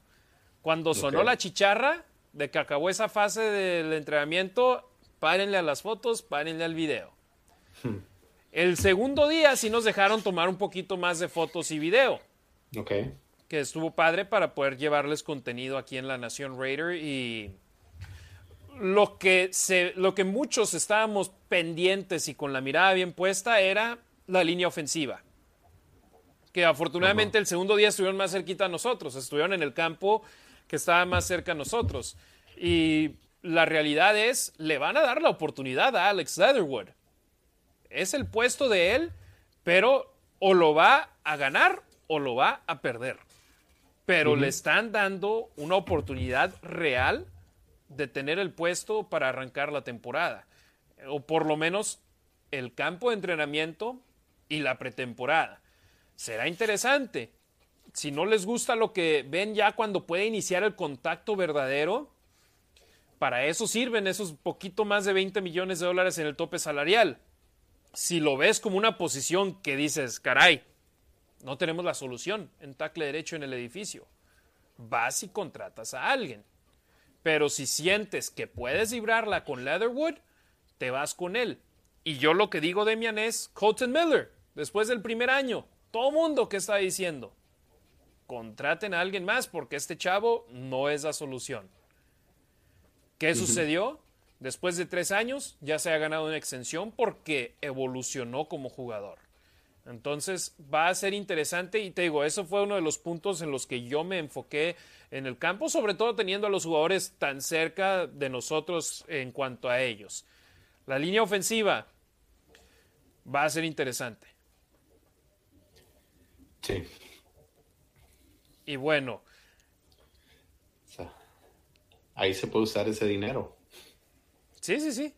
Cuando sonó la chicharra de que acabó esa fase del entrenamiento, párenle a las fotos, párenle al video. Hmm. El segundo día sí nos dejaron tomar un poquito más de fotos y video. Ok que estuvo padre para poder llevarles contenido aquí en la Nación Raider y lo que, se, lo que muchos estábamos pendientes y con la mirada bien puesta era la línea ofensiva. Que afortunadamente el segundo día estuvieron más cerquita a nosotros, estuvieron en el campo que estaba más cerca a nosotros. Y la realidad es, le van a dar la oportunidad a Alex Leatherwood. Es el puesto de él, pero o lo va a ganar o lo va a perder. Pero le están dando una oportunidad real de tener el puesto para arrancar la temporada. O por lo menos el campo de entrenamiento y la pretemporada. Será interesante. Si no les gusta lo que ven ya cuando puede iniciar el contacto verdadero, para eso sirven esos poquito más de 20 millones de dólares en el tope salarial. Si lo ves como una posición que dices, caray, no tenemos la solución en tackle derecho en el edificio, vas y contratas a alguien. Pero si sientes que puedes librarla con Leatherwood, te vas con él. Y yo lo que digo, Demian, es Colton Miller, después del primer año. Todo mundo que está diciendo, contraten a alguien más porque este chavo no es la solución. ¿Qué sucedió? Después de tres años ya se ha ganado una extensión porque evolucionó como jugador. Entonces va a ser interesante y te digo, eso fue uno de los puntos en los que yo me enfoqué en el campo, sobre todo teniendo a los jugadores tan cerca de nosotros en cuanto a ellos. La línea ofensiva va a ser interesante. Sí. Y bueno, ahí se puede usar ese dinero. Sí, sí, sí.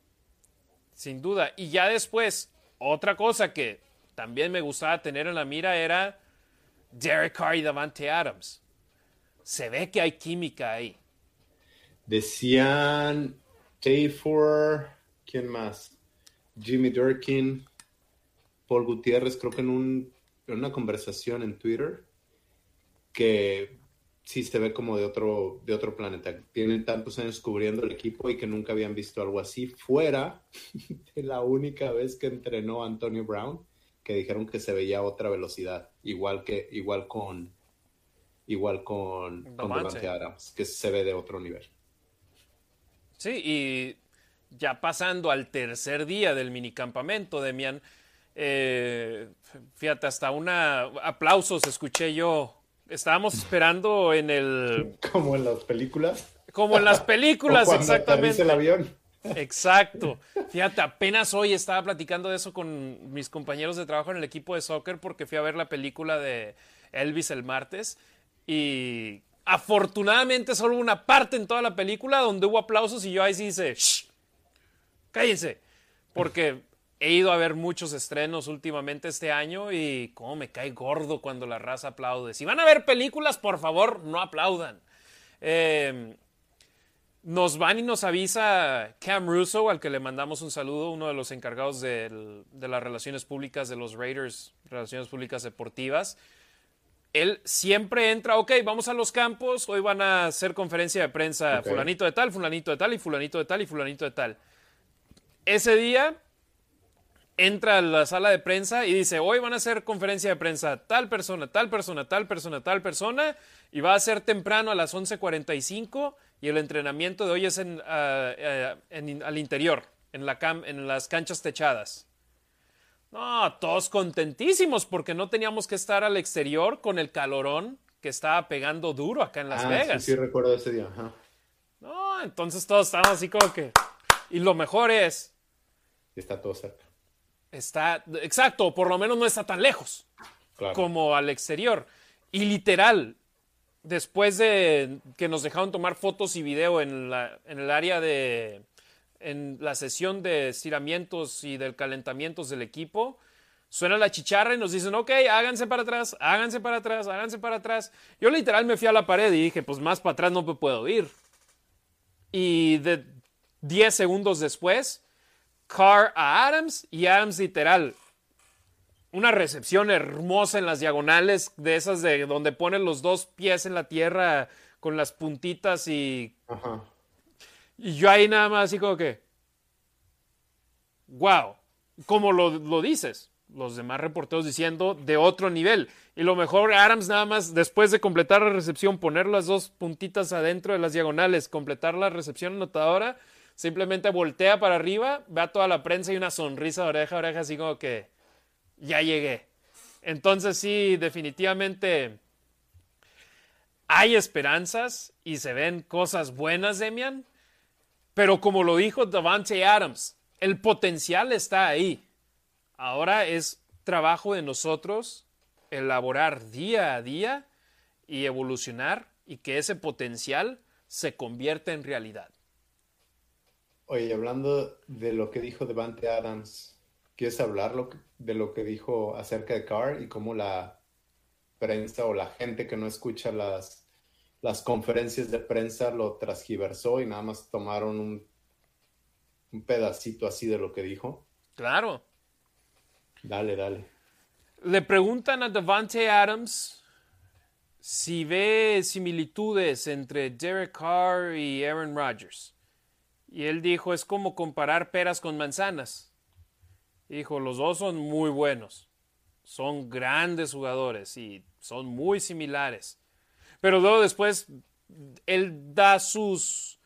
Sin duda. Y ya después, otra cosa que también me gustaba tener en la mira era Derek Carr y Davante Adams. Se ve que hay química ahí. Decían Tafor, ¿quién más? Jimmy Durkin, Paul Gutiérrez, creo que en, un, una conversación en Twitter, que sí se ve como de otro, de otro planeta. Tienen tantos años cubriendo el equipo y que nunca habían visto algo así, fuera de la única vez que entrenó Antonio Brown, que dijeron que se veía otra velocidad, igual que, igual con igual con, con Adams, que se ve de otro nivel. Sí, y ya pasando al tercer día del minicampamento, Demian, eh, fíjate, hasta una aplausos escuché yo Estábamos esperando en el. Como en las películas. Como en las películas, exactamente. el avión. Exacto. Fíjate, apenas hoy estaba platicando de eso con mis compañeros de trabajo en el equipo de soccer porque fui a ver la película de Elvis el martes y afortunadamente solo una parte en toda la película donde hubo aplausos y yo ahí sí hice, Shh, cállense, porque he ido a ver muchos estrenos últimamente este año y cómo me cae gordo cuando la raza aplaude. Si van a ver películas, por favor, no aplaudan. Em, nos van y nos avisa Cam Russo, al que le mandamos un saludo, uno de los encargados de, las relaciones públicas de los Raiders, relaciones públicas deportivas. Él siempre entra, ok, vamos a los campos, hoy van a hacer conferencia de prensa, fulanito de tal, fulanito de tal, y fulanito de tal, y fulanito de tal. Ese día entra a la sala de prensa y dice, hoy van a hacer conferencia de prensa tal persona, tal persona, tal persona, tal persona, y va a ser temprano a las 11.45 y el entrenamiento de hoy es en, eh, al interior, en, la en las canchas techadas. No, todos contentísimos porque no teníamos que estar al exterior con el calorón que estaba pegando duro acá en Las ah, Vegas. Sí, sí, recuerdo ese día. No, entonces todos estábamos así como que... Y lo mejor es... Está todo cerca está, exacto, por lo menos no está tan lejos como al exterior. Y literal, después de que nos dejaron tomar fotos y video en, la, en el área de, en la sesión de estiramientos y del calentamientos del equipo, suena la chicharra y nos dicen, ok, háganse para atrás, háganse para atrás, háganse para atrás. Yo literal me fui a la pared y dije, pues más para atrás no me puedo ir. Y de 10 segundos después, Carr a Adams y Adams literal. Una recepción hermosa en las diagonales, de esas de donde ponen los dos pies en la tierra con las puntitas y. Y yo ahí nada más así como que. ¡Wow! Como lo, lo dices los demás reporteros diciendo de otro nivel. Y lo mejor, Adams nada más, después de completar la recepción, poner las dos puntitas adentro de las diagonales, completar la recepción anotadora, simplemente voltea para arriba, ve a toda la prensa y una sonrisa de oreja a oreja, así como que ya llegué. Entonces sí, definitivamente hay esperanzas y se ven cosas buenas, Demian, pero como lo dijo Davante Adams, el potencial está ahí. Ahora es trabajo de nosotros elaborar día a día y evolucionar y que ese potencial se convierta en realidad. Oye, hablando de lo que dijo Devante Adams, ¿quieres hablar de lo que dijo acerca de Carr y cómo la prensa o la gente que no escucha las, las conferencias de prensa lo transgiversó y nada más tomaron un, un pedacito así de lo que dijo? Claro. Dale, dale. Le preguntan a Devante Adams si ve similitudes entre Derek Carr y Aaron Rodgers. Y él dijo, es como comparar peras con manzanas. Dijo, los dos son muy buenos. Son grandes jugadores y son muy similares. Pero luego después él da sus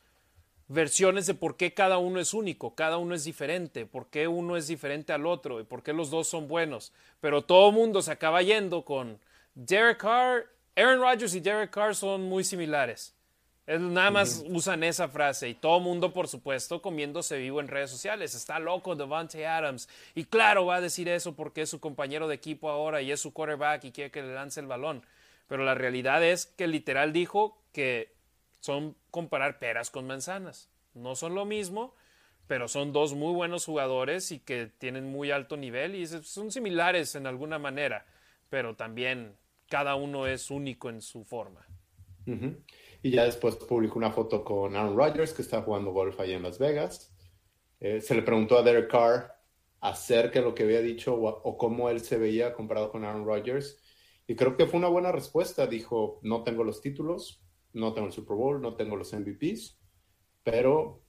versiones de por qué cada uno es único, cada uno es diferente, por qué uno es diferente al otro y por qué los dos son buenos. Pero todo el mundo se acaba yendo con Derek Carr, Aaron Rodgers y Derek Carr son muy similares. Nada más usan esa frase y todo mundo, por supuesto, comiéndose vivo en redes sociales. Está loco Devante Adams. Y claro, va a decir eso porque es su compañero de equipo ahora y es su quarterback y quiere que le lance el balón. Pero la realidad es que literal dijo que son comparar peras con manzanas. No son lo mismo, pero son dos muy buenos jugadores y que tienen muy alto nivel y son similares en alguna manera, pero también cada uno es único en su forma. Y ya después publicó una foto con Aaron Rodgers que está jugando golf allá en Las Vegas. Eh, se le preguntó a Derek Carr acerca de lo que había dicho o, cómo él se veía comparado con Aaron Rodgers. Y creo que fue una buena respuesta. Dijo, no tengo los títulos, no tengo el Super Bowl, no tengo los MVPs, pero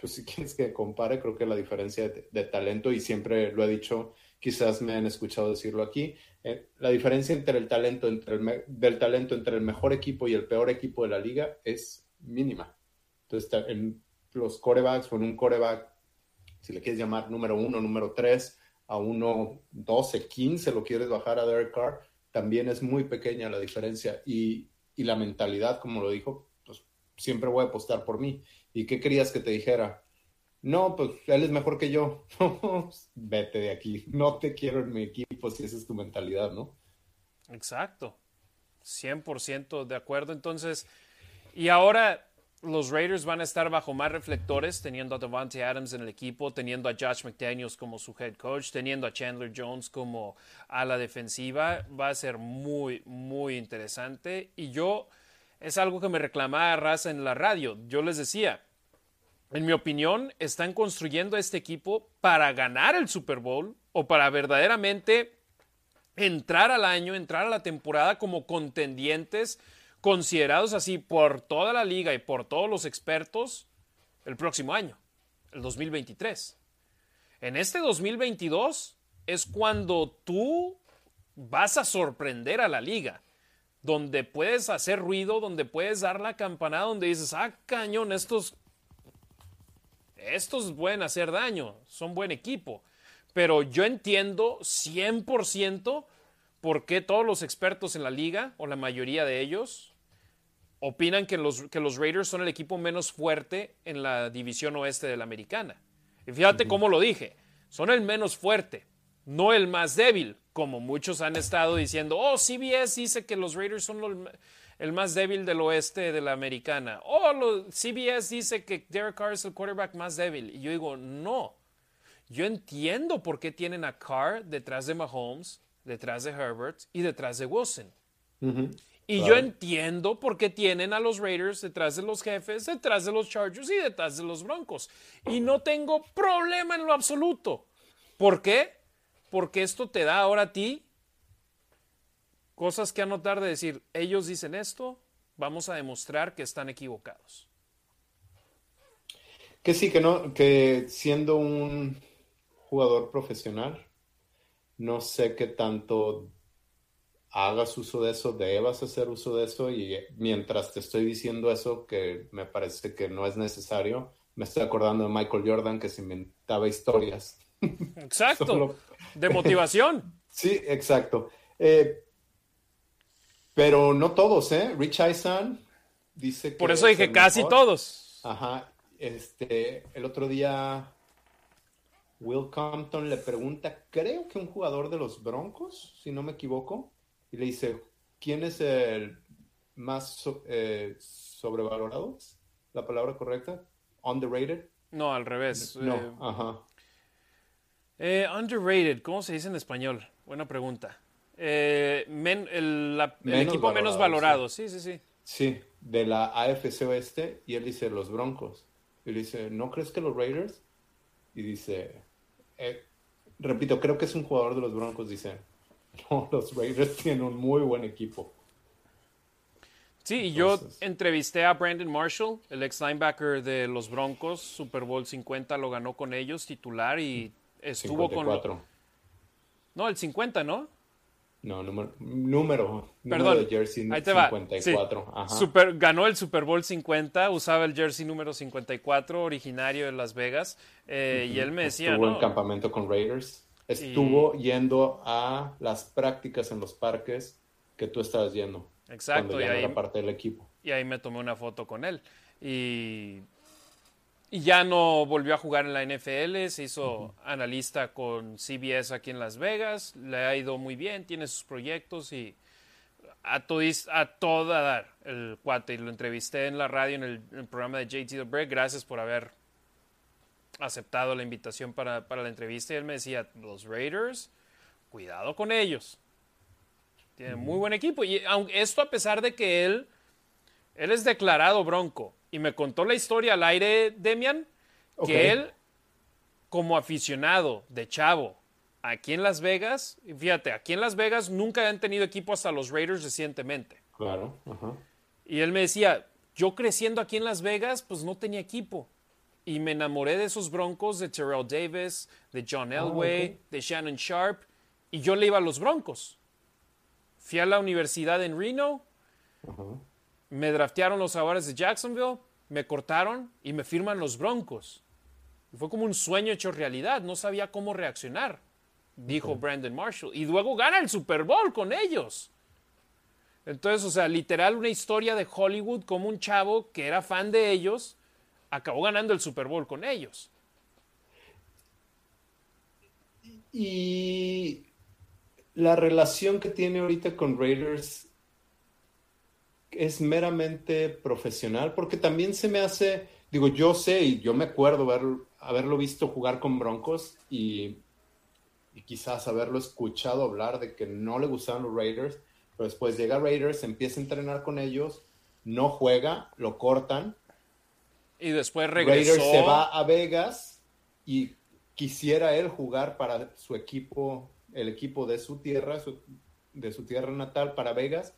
pues si quieres que compare, creo que la diferencia de, talento, y siempre lo he dicho, quizás me han escuchado decirlo aquí, eh, la diferencia entre el talento, entre el del talento entre el mejor equipo y el peor equipo de la liga es mínima. Entonces, en los corebacks, con un coreback, si le quieres llamar número uno, número tres, a uno 12, 15, lo quieres bajar a Derek Carr, también es muy pequeña la diferencia. Y y la mentalidad, como lo dijo, pues siempre voy a apostar por mí. ¿Y qué querías que te dijera? No, pues él es mejor que yo. Vete de aquí. No te quiero en mi equipo si esa es tu mentalidad, ¿no? Exacto. 100% de acuerdo. Entonces, y ahora los Raiders van a estar bajo más reflectores, teniendo a Devante Adams en el equipo, teniendo a Josh McDaniels como su head coach, teniendo a Chandler Jones como a la defensiva. Va a ser muy, muy interesante. Y yo, es algo que me reclamaba Raza en la radio. Yo les decía, en mi opinión, están construyendo este equipo para ganar el Super Bowl o para verdaderamente entrar al año, entrar a la temporada como contendientes considerados así por toda la liga y por todos los expertos el próximo año, el 2023. En este 2022 es cuando tú vas a sorprender a la liga, donde puedes hacer ruido, donde puedes dar la campanada, donde dices, ah, cañón, estos, estos pueden hacer daño, son buen equipo. Pero yo entiendo 100% por qué todos los expertos en la liga, o la mayoría de ellos, opinan que los, que los Raiders son el equipo menos fuerte en la división oeste de la americana. Y fíjate cómo lo dije, son el menos fuerte, no el más débil, como muchos han estado diciendo, oh, CBS dice que los Raiders son el más débil del oeste de la americana. Oh, CBS dice que Derek Carr es el quarterback más débil. Y yo digo, no. Yo entiendo por qué tienen a Carr detrás de Mahomes, detrás de Herbert y detrás de Wilson. Y yo entiendo por qué tienen a los Raiders detrás de los jefes, detrás de los Chargers y detrás de los Broncos. Y no tengo problema en lo absoluto. ¿Por qué? Porque esto te da ahora a ti cosas que anotar de decir, ellos dicen esto, vamos a demostrar que están equivocados. Que sí, que no, que siendo un jugador profesional, no sé qué tanto hagas uso de eso, debas hacer uso de eso y mientras te estoy diciendo eso, que me parece que no es necesario, me estoy acordando de Michael Jordan que se inventaba historias. Exacto. De motivación. sí, exacto. Eh, pero no todos, ¿eh? Rich Eisen dice que. Por eso dije casi todos. Ajá. Este, el otro día Will Compton le pregunta, creo que un jugador de los Broncos, si no me equivoco, y le dice, ¿quién es el más eh, sobrevalorado? ¿La palabra correcta? ¿Underrated? No, al revés. No, eh, ajá. Eh, underrated, ¿cómo se dice en español? Buena pregunta. El, equipo menos valorado, sí. sí, sí, sí. de la AFC Oeste, y él dice los Broncos. Y le dice, ¿no crees que los Raiders? Y dice, repito, creo que es un jugador de los Broncos, dice, no, los Raiders tienen un muy buen equipo. Sí, y yo entrevisté a Brandon Marshall, el ex linebacker de los Broncos, Super Bowl 50 lo ganó con ellos, titular, y estuvo 54. con... No, el 50, ¿no? No, número, número, Perdón, de jersey ahí te 54. Va. Super, ganó el Super Bowl 50, usaba el jersey número 54, originario de Las Vegas, eh, y él me decía... Estuvo en campamento con Raiders, estuvo yendo a las prácticas en los parques que tú estabas yendo. Exacto. y ahí, era parte del equipo. Y ahí me tomé una foto con él. Y, y ya no volvió a jugar en la NFL, se hizo analista con CBS aquí en Las Vegas, le ha ido muy bien, tiene sus proyectos y a, a toda dar el cuate. Y lo entrevisté en la radio en el, programa de JT The Break. Gracias por haber aceptado la invitación para, para la entrevista. Y él me decía, los Raiders, cuidado con ellos tiene muy buen equipo. Y esto a pesar de que él, él es declarado bronco. Y me contó la historia al aire, Demian, que él, como aficionado de Chavo, aquí en Las Vegas, fíjate, aquí en Las Vegas nunca han tenido equipo hasta los Raiders recientemente. Claro. Y él me decía, yo creciendo aquí en Las Vegas, pues no tenía equipo. Y me enamoré de esos broncos, de Terrell Davis, de John ah, Elway, de Shannon Sharp. Y yo le iba a los broncos. Fui a la universidad en Reno, me draftearon los Jaguares de Jacksonville, me cortaron y me firman los Broncos. fue como un sueño hecho realidad, no sabía cómo reaccionar, dijo Brandon Marshall. Y luego gana el Super Bowl con ellos. Entonces, o sea, literal una historia de Hollywood como un chavo que era fan de ellos, acabó ganando el Super Bowl con ellos. Y la relación que tiene ahorita con Raiders es meramente profesional, porque también se me hace, digo, yo sé y yo me acuerdo haberlo visto jugar con Broncos y, quizás haberlo escuchado hablar de que no le gustaban los Raiders, pero después llega Raiders, empieza a entrenar con ellos, no juega, lo cortan. Y después regresó. Raiders se va a Vegas y quisiera él jugar para su equipo el equipo de su tierra, de su tierra natal para Vegas,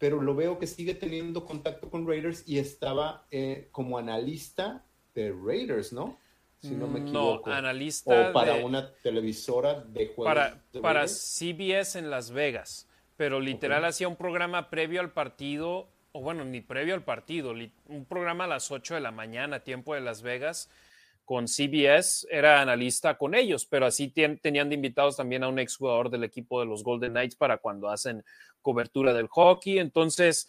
pero lo veo que sigue teniendo contacto con Raiders y estaba eh, como analista de Raiders, ¿no? Si no me equivoco. No, analista. O para una televisora de juegos. Para, para CBS en Las Vegas, pero literal hacía un programa previo al partido, o bueno, ni previo al partido, un programa a las 8 de la mañana, tiempo de Las Vegas con CBS, era analista con ellos, pero así tenían de invitados también a un exjugador del equipo de los Golden Knights para cuando hacen cobertura del hockey. Entonces.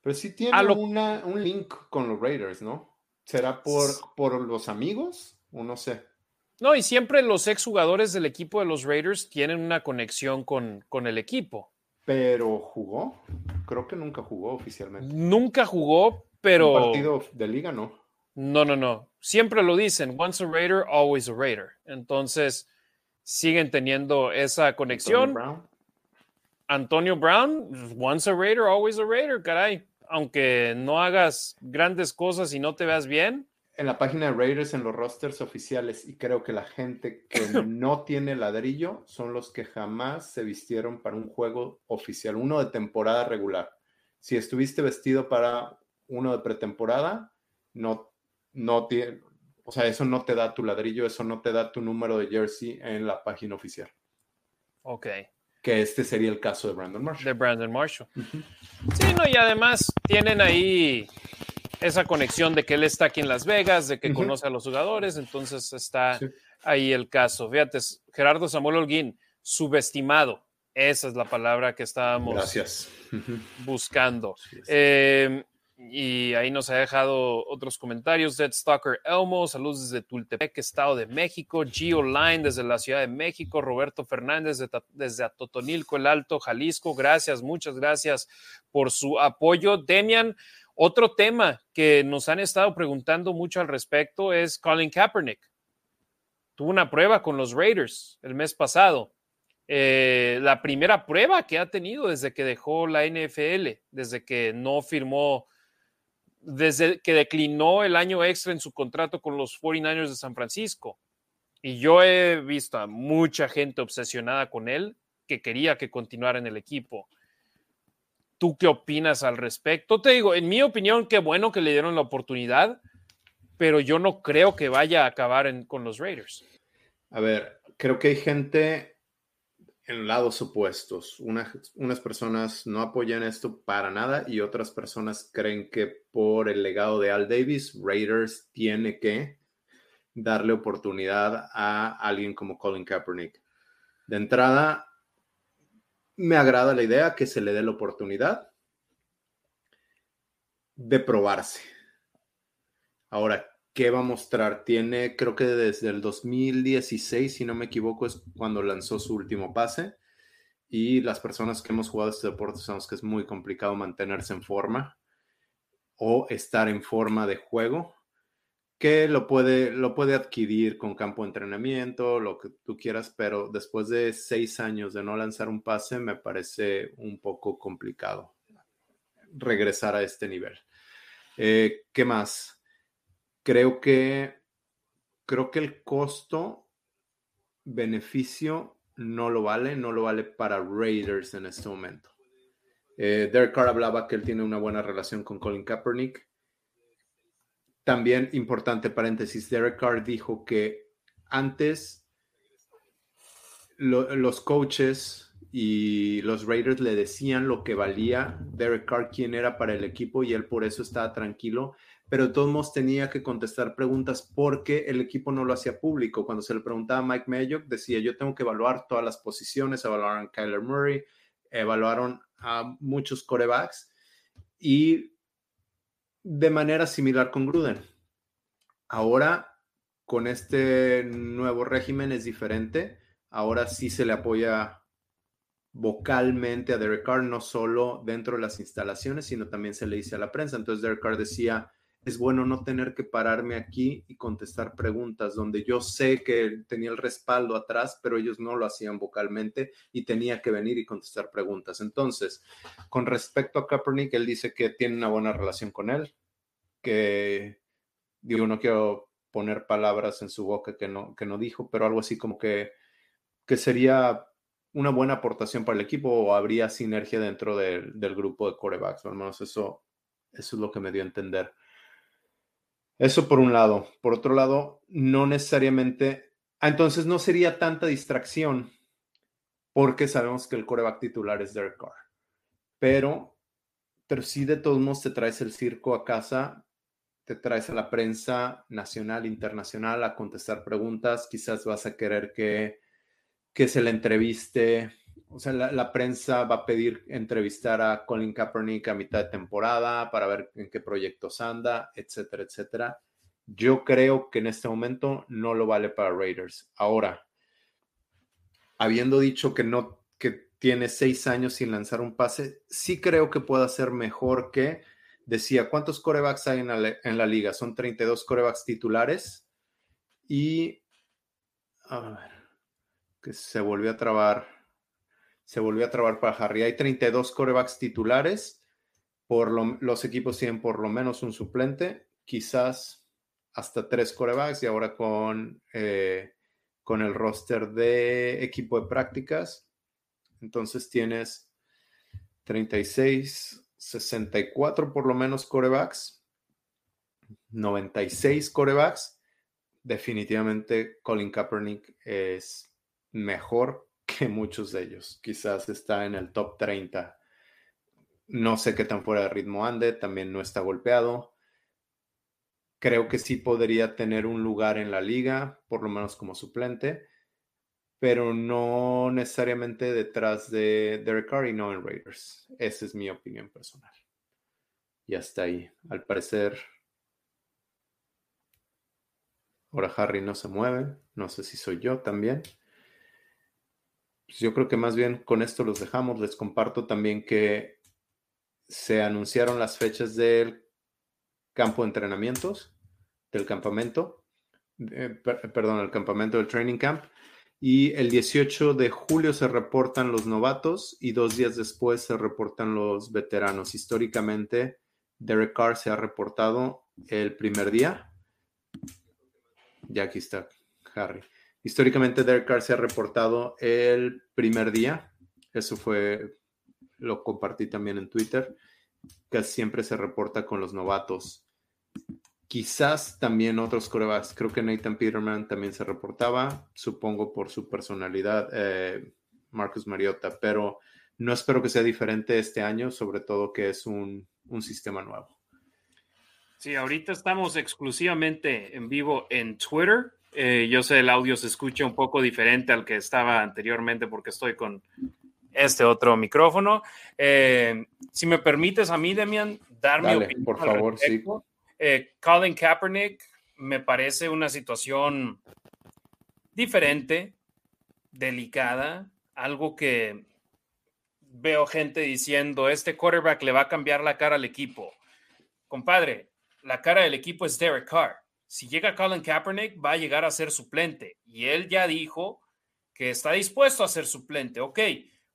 Pero sí tiene un link con los Raiders, ¿no? ¿Será por, por los amigos? O no sé. No, y siempre los exjugadores del equipo de los Raiders tienen una conexión con, con el equipo. Pero jugó. Creo que nunca jugó oficialmente. Nunca jugó, pero. Un partido de liga, ¿no? No, no, no. Siempre lo dicen, once a Raider, always a Raider. Entonces, siguen teniendo esa conexión. Antonio Brown, once a Raider, always a Raider, caray. Aunque no hagas grandes cosas y no te veas bien. En la página de Raiders, en los rosters oficiales, y creo que la gente que no tiene ladrillo son los que jamás se vistieron para un juego oficial, uno de temporada regular. Si estuviste vestido para uno de pretemporada, no no tiene, o sea, eso no te da tu ladrillo, eso no te da tu número de jersey en la página oficial. Ok. Que este sería el caso de Brandon Marshall. De Brandon Marshall. Sí, no, y además tienen ahí esa conexión de que él está aquí en Las Vegas, de que conoce a los jugadores, entonces está ahí el caso. Fíjate, Gerardo Samuel Holguín, subestimado. Esa es la palabra que estábamos Gracias. buscando. Eh, y ahí nos ha dejado otros comentarios. Dead Stalker Elmo, saludos desde Tultepec, Estado de México. Gio Line desde la Ciudad de México. Roberto Fernández desde, Atotonilco, el Alto, Jalisco. Gracias, muchas gracias por su apoyo. Demian, otro tema que nos han estado preguntando mucho al respecto es Colin Kaepernick. Tuvo una prueba con los Raiders el mes pasado. Eh, la primera prueba que ha tenido desde que dejó la NFL, desde que no firmó desde que declinó el año extra en su contrato con los 49ers de San Francisco. Y yo he visto a mucha gente obsesionada con él que quería que continuara en el equipo. ¿Tú qué opinas al respecto? Te digo, en mi opinión, qué bueno que le dieron la oportunidad, pero yo no creo que vaya a acabar con los Raiders. A ver, creo que hay gente en lados opuestos. unas personas no apoyan esto para nada y otras personas creen que por el legado de Al Davis, Raiders tiene que darle oportunidad a alguien como Colin Kaepernick. De entrada, me agrada la idea que se le dé la oportunidad de probarse. Ahora, ¿qué va a mostrar? Tiene, creo que desde el 2016, si no me equivoco, es cuando lanzó su último pase. Y las personas que hemos jugado este deporte sabemos que es muy complicado mantenerse en forma o estar en forma de juego, que lo puede, lo puede adquirir con campo de entrenamiento, lo que tú quieras, pero después de seis años de no lanzar un pase, me parece un poco complicado regresar a este nivel. Eh, ¿Qué más? Creo que, creo que el costo beneficio no lo vale, no lo vale para Raiders en este momento. Eh, Derek Carr hablaba que él tiene una buena relación con Colin Kaepernick. También, importante paréntesis, Derek Carr dijo que antes los coaches y los Raiders le decían lo que valía Derek Carr, quién era para el equipo, y él por eso estaba tranquilo pero de todos modos tenía que contestar preguntas porque el equipo no lo hacía público. Cuando se le preguntaba a Mike Mayock, decía, yo tengo que evaluar todas las posiciones, evaluaron a Kyler Murray, evaluaron a muchos corebacks y de manera similar con Gruden. Ahora, con este nuevo régimen es diferente. Ahora sí se le apoya vocalmente a Derek Carr, no solo dentro de las instalaciones, sino también se le dice a la prensa. Entonces Derek Carr decía, es bueno no tener que pararme aquí y contestar preguntas donde yo sé que tenía el respaldo atrás, pero ellos no lo hacían vocalmente y tenía que venir y contestar preguntas. Entonces, con respecto a Kaepernick, él dice que tiene una buena relación con él, que digo, no quiero poner palabras en su boca que no, que no dijo, pero algo así como que, que sería una buena aportación para el equipo o habría sinergia dentro del, del grupo de corebacks. Al menos eso, eso es lo que me dio a entender. Eso por un lado. Por otro lado, no necesariamente. Ah, entonces no sería tanta distracción porque sabemos que el coreback titular es Derek Carr. Pero, pero sí de todos modos te traes el circo a casa, te traes a la prensa nacional, internacional a contestar preguntas. Quizás vas a querer que, que se le entreviste o sea, la, prensa va a pedir entrevistar a Colin Kaepernick a mitad de temporada para ver en qué proyectos anda, etcétera, etcétera. Yo creo que en este momento no lo vale para Raiders. Ahora, habiendo dicho que no, que tiene seis años sin lanzar un pase, sí creo que pueda ser mejor que, decía, ¿cuántos corebacks hay en la, en la liga? Son 32 corebacks titulares y, a ver, que se volvió a trabar se volvió a trabar para Harry. Hay 32 corebacks titulares. Por los equipos tienen por lo menos un suplente, quizás hasta tres corebacks y ahora con, eh, con el roster de equipo de prácticas. Entonces tienes 36, 64 por lo menos corebacks, 96 corebacks. Definitivamente Colin Kaepernick es mejor que muchos de ellos. Quizás está en el top 30. No sé qué tan fuera de ritmo ande, también no está golpeado, creo que sí podría tener un lugar en la liga, por lo menos como suplente, pero no necesariamente detrás de Derek Carr y no en Raiders. Esa es mi opinión personal. Y hasta ahí. Al parecer, ahora Harry no se mueve. No sé si soy yo también. Pues yo creo que más bien con esto los dejamos. Les comparto también que se anunciaron las fechas del campo de entrenamientos, del campamento, perdón, el campamento del training camp. Y el 18 de julio se reportan los novatos y dos días después se reportan los veteranos. Históricamente, Derek Carr se ha reportado el primer día. Ya aquí está Harry. Históricamente, Derek Carr se ha reportado el primer día. Eso fue, lo compartí también en Twitter, que siempre se reporta con los novatos. Quizás también otros corebacks. Creo que Nathan Peterman también se reportaba, supongo por su personalidad, eh, Marcus Mariota, pero no espero que sea diferente este año, sobre todo que es un, sistema nuevo. Sí, ahorita estamos exclusivamente en vivo en Twitter. Eh, yo sé el audio se escucha un poco diferente al que estaba anteriormente porque estoy con este otro micrófono. Eh, si me permites a mí, Demian, darme opinión. Por favor, sí. Eh, Colin Kaepernick me parece una situación diferente, delicada, algo que veo gente diciendo, este quarterback le va a cambiar la cara al equipo. Compadre, la cara del equipo es Derek Carr. Si llega Colin Kaepernick, va a llegar a ser suplente. Y él ya dijo que está dispuesto a ser suplente. Ok,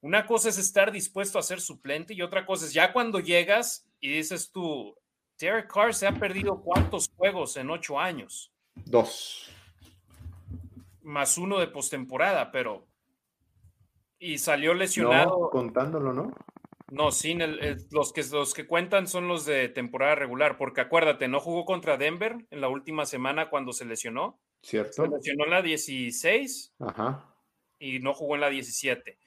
una cosa es estar dispuesto a ser suplente y otra cosa es ya cuando llegas y dices tú, Derek Carr se ha perdido cuántos juegos en ocho años? Dos. Más uno de postemporada, pero. Y salió lesionado. No, contándolo, ¿no? No, sin los, que, los que cuentan son los de temporada regular, porque acuérdate, no jugó contra Denver en la última semana cuando se lesionó. Cierto. Se lesionó en la 16. Ajá y no jugó en la 17.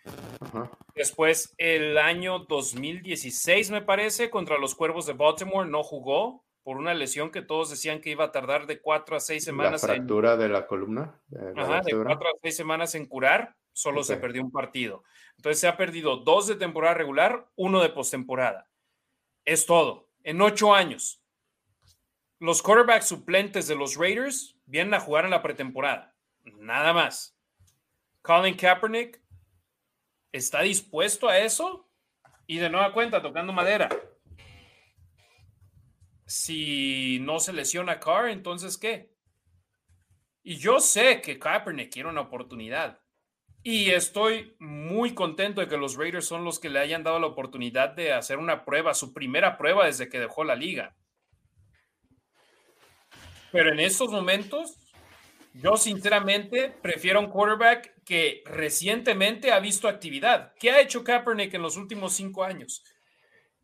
Después, el año 2016, me parece, contra los Cuervos de Baltimore, no jugó por una lesión que todos decían que iba a tardar de cuatro a seis semanas. La fractura de la columna. Ajá, de cuatro a seis semanas en curar, solo se perdió un partido. Entonces se ha perdido dos de temporada regular, uno de postemporada. Es todo. En ocho años. Los quarterbacks suplentes de los Raiders vienen a jugar en la pretemporada. Nada más. Colin Kaepernick está dispuesto a eso y de nueva cuenta tocando madera. Si no se lesiona Carr, entonces ¿qué? Y yo sé que Kaepernick quiere una oportunidad. Y estoy muy contento de que los Raiders son los que le hayan dado la oportunidad de hacer una prueba, su primera prueba desde que dejó la liga. Pero en estos momentos, yo sinceramente prefiero un quarterback que recientemente ha visto actividad. ¿Qué ha hecho Kaepernick en los últimos cinco años?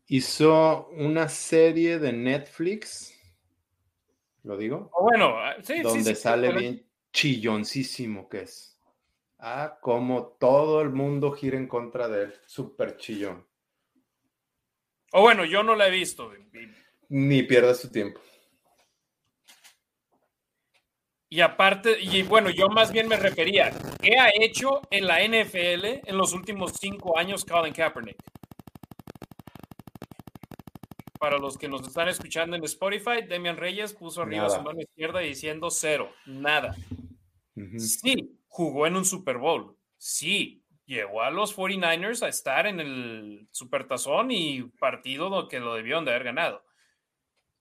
Hizo una serie de Netflix, ¿lo digo? Oh, bueno, sí, donde sí, sale bien chilloncísimo que es. Ah, como todo el mundo gira en contra de él, súper chillón. O oh, bueno, yo no la he visto. Ni pierda su tiempo. Y aparte, y bueno, yo más bien me refería, ¿qué ha hecho en la NFL en los últimos cinco años Colin Kaepernick? Para los que nos están escuchando en Spotify, Demian Reyes puso arriba su mano izquierda diciendo cero, nada. Sí, jugó en un Super Bowl. Sí, llegó a los 49ers a estar en el Supertazón y partido que lo debieron de haber ganado.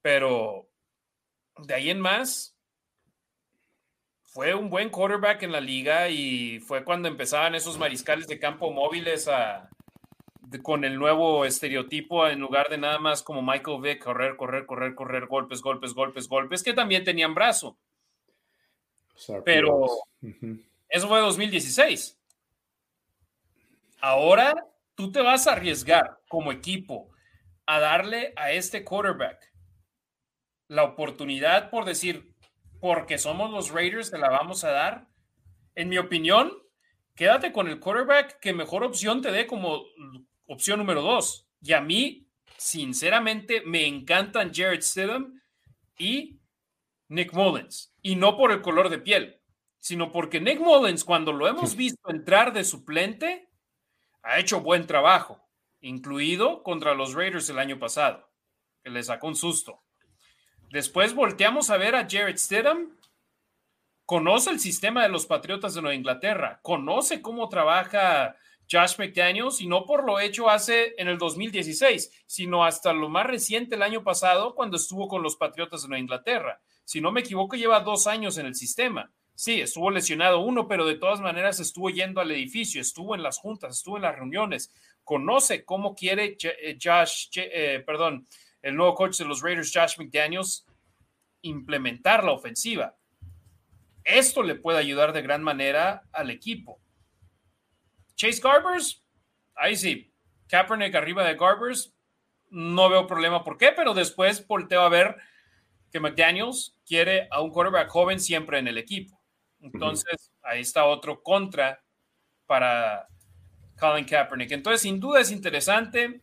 Pero de ahí en más, fue un buen quarterback en la liga y fue cuando empezaban esos mariscales de campo móviles con el nuevo estereotipo en lugar de nada más como Michael Vick, correr, correr, correr, correr, golpes, golpes, golpes, golpes, que también tenían brazo. Pero eso fue 2016. Ahora tú te vas a arriesgar como equipo a darle a este quarterback la oportunidad por decir, porque somos los Raiders, te la vamos a dar. En mi opinión, quédate con el quarterback que mejor opción te dé como opción número dos. Y a mí, sinceramente, me encantan Jared Stidham y Nick Mullins. Y no por el color de piel, sino porque Nick Mullins, cuando lo hemos visto entrar de suplente, ha hecho buen trabajo, incluido contra los Raiders el año pasado, que le sacó un susto. Después volteamos a ver a Jared Stidham. Conoce el sistema de los Patriotas de Nueva Inglaterra, conoce cómo trabaja Josh McDaniels y no por lo hecho hace en el 2016, sino hasta lo más reciente el año pasado cuando estuvo con los Patriotas de Nueva Inglaterra. Si no me equivoco, lleva dos años en el sistema. Sí, estuvo lesionado uno, pero de todas maneras estuvo yendo al edificio, estuvo en las juntas, estuvo en las reuniones, conoce cómo quiere eh, Josh, eh, perdón, el nuevo coach de los Raiders, Josh McDaniels, implementar la ofensiva. Esto le puede ayudar de gran manera al equipo. Chase Garbers, ahí sí, Kaepernick arriba de Garbers, no veo problema por qué, pero después volteo a ver que McDaniels quiere a un quarterback joven siempre en el equipo. Entonces, ahí está otro contra para Colin Kaepernick. Entonces, sin duda es interesante.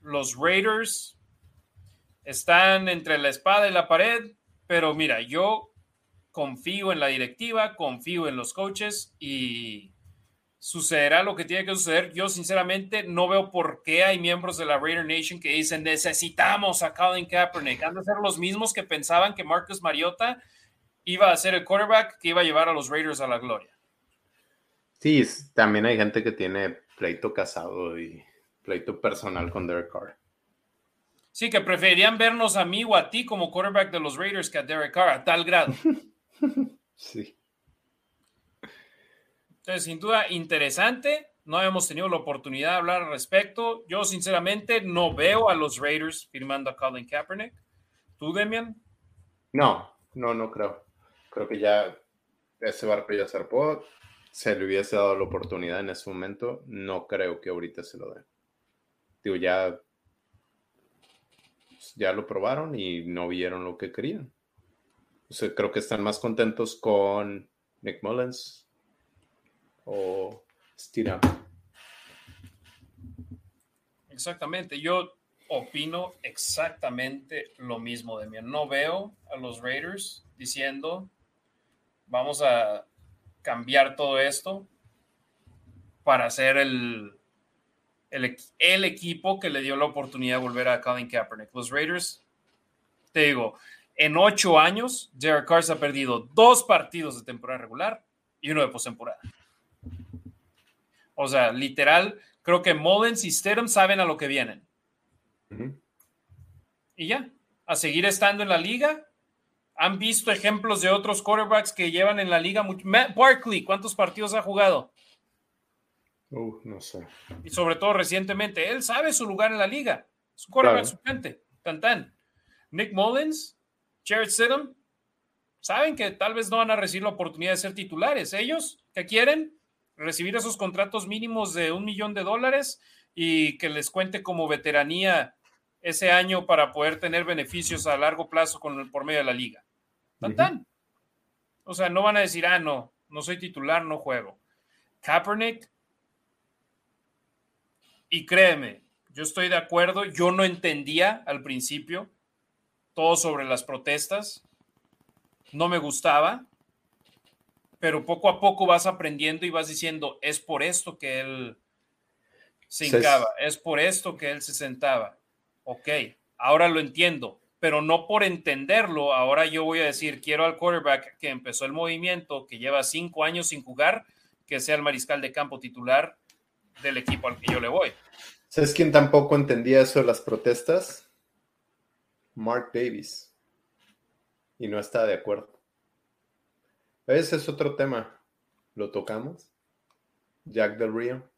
Los Raiders están entre la espada y la pared, pero mira, yo confío en la directiva, confío en los coaches y sucederá lo que tiene que suceder. Yo sinceramente no veo por qué hay miembros de la Raider Nation que dicen necesitamos a Colin Kaepernick. Han de ser los mismos que pensaban que Marcus Mariota iba a ser el quarterback que iba a llevar a los Raiders a la gloria. Sí, también hay gente que tiene pleito casado y pleito personal con Derek Carr. Sí, que preferirían vernos a mí o a ti como quarterback de los Raiders que a Derek Carr, a tal grado. sí. Entonces, sin duda, interesante. No hemos tenido la oportunidad de hablar al respecto. Yo, sinceramente, no veo a los Raiders firmando a Colin Kaepernick. ¿Tú, Demian? No, no, no creo creo que ya ese barco ya zarpó. Se le hubiese dado la oportunidad en ese momento. No creo que ahorita se lo den. Digo, ya, ya lo probaron y no vieron lo que querían. Creo que están más contentos con Nick Mullins o Stira. Exactamente. Yo opino exactamente lo mismo de mí. No veo a los Raiders diciendo vamos a cambiar todo esto para ser el, el, equipo que le dio la oportunidad de volver a Colin Kaepernick. Los Raiders, te digo, en ocho años, Derek Carr se ha perdido dos partidos de temporada regular y uno de postemporada. O sea, literal, creo que Mullins y Stedham saben a lo que vienen. Y ya, a seguir estando en la liga han visto ejemplos de otros quarterbacks que llevan en la liga mucho. Matt Barkley, ¿cuántos partidos ha jugado? Uh, no sé. Y sobre todo recientemente, él sabe su lugar en la liga. Es un quarterback suplente. Tan tan. Nick Mullins, Jared Stidham, saben que tal vez no van a recibir la oportunidad de ser titulares. Ellos, que quieren? Recibir esos contratos mínimos de un millón de dólares y que les cuente como veteranía ese año para poder tener beneficios a largo plazo con, por medio de la liga. Tan, O sea, no van a decir, ah, no, no soy titular, no juego. Kaepernick, y créeme, yo estoy de acuerdo, yo no entendía al principio todo sobre las protestas, no me gustaba, pero poco a poco vas aprendiendo y vas diciendo, es por esto que él se hincaba, es por esto que él se sentaba. Ok, ahora lo entiendo pero no por entenderlo, ahora yo voy a decir, quiero al quarterback que empezó el movimiento, que lleva cinco años sin jugar, que sea el mariscal de campo titular del equipo al que yo le voy. ¿Sabes quién tampoco entendía eso de las protestas? Mark Davis. Y no está de acuerdo. Ese es otro tema. ¿Lo tocamos? Jack del Río.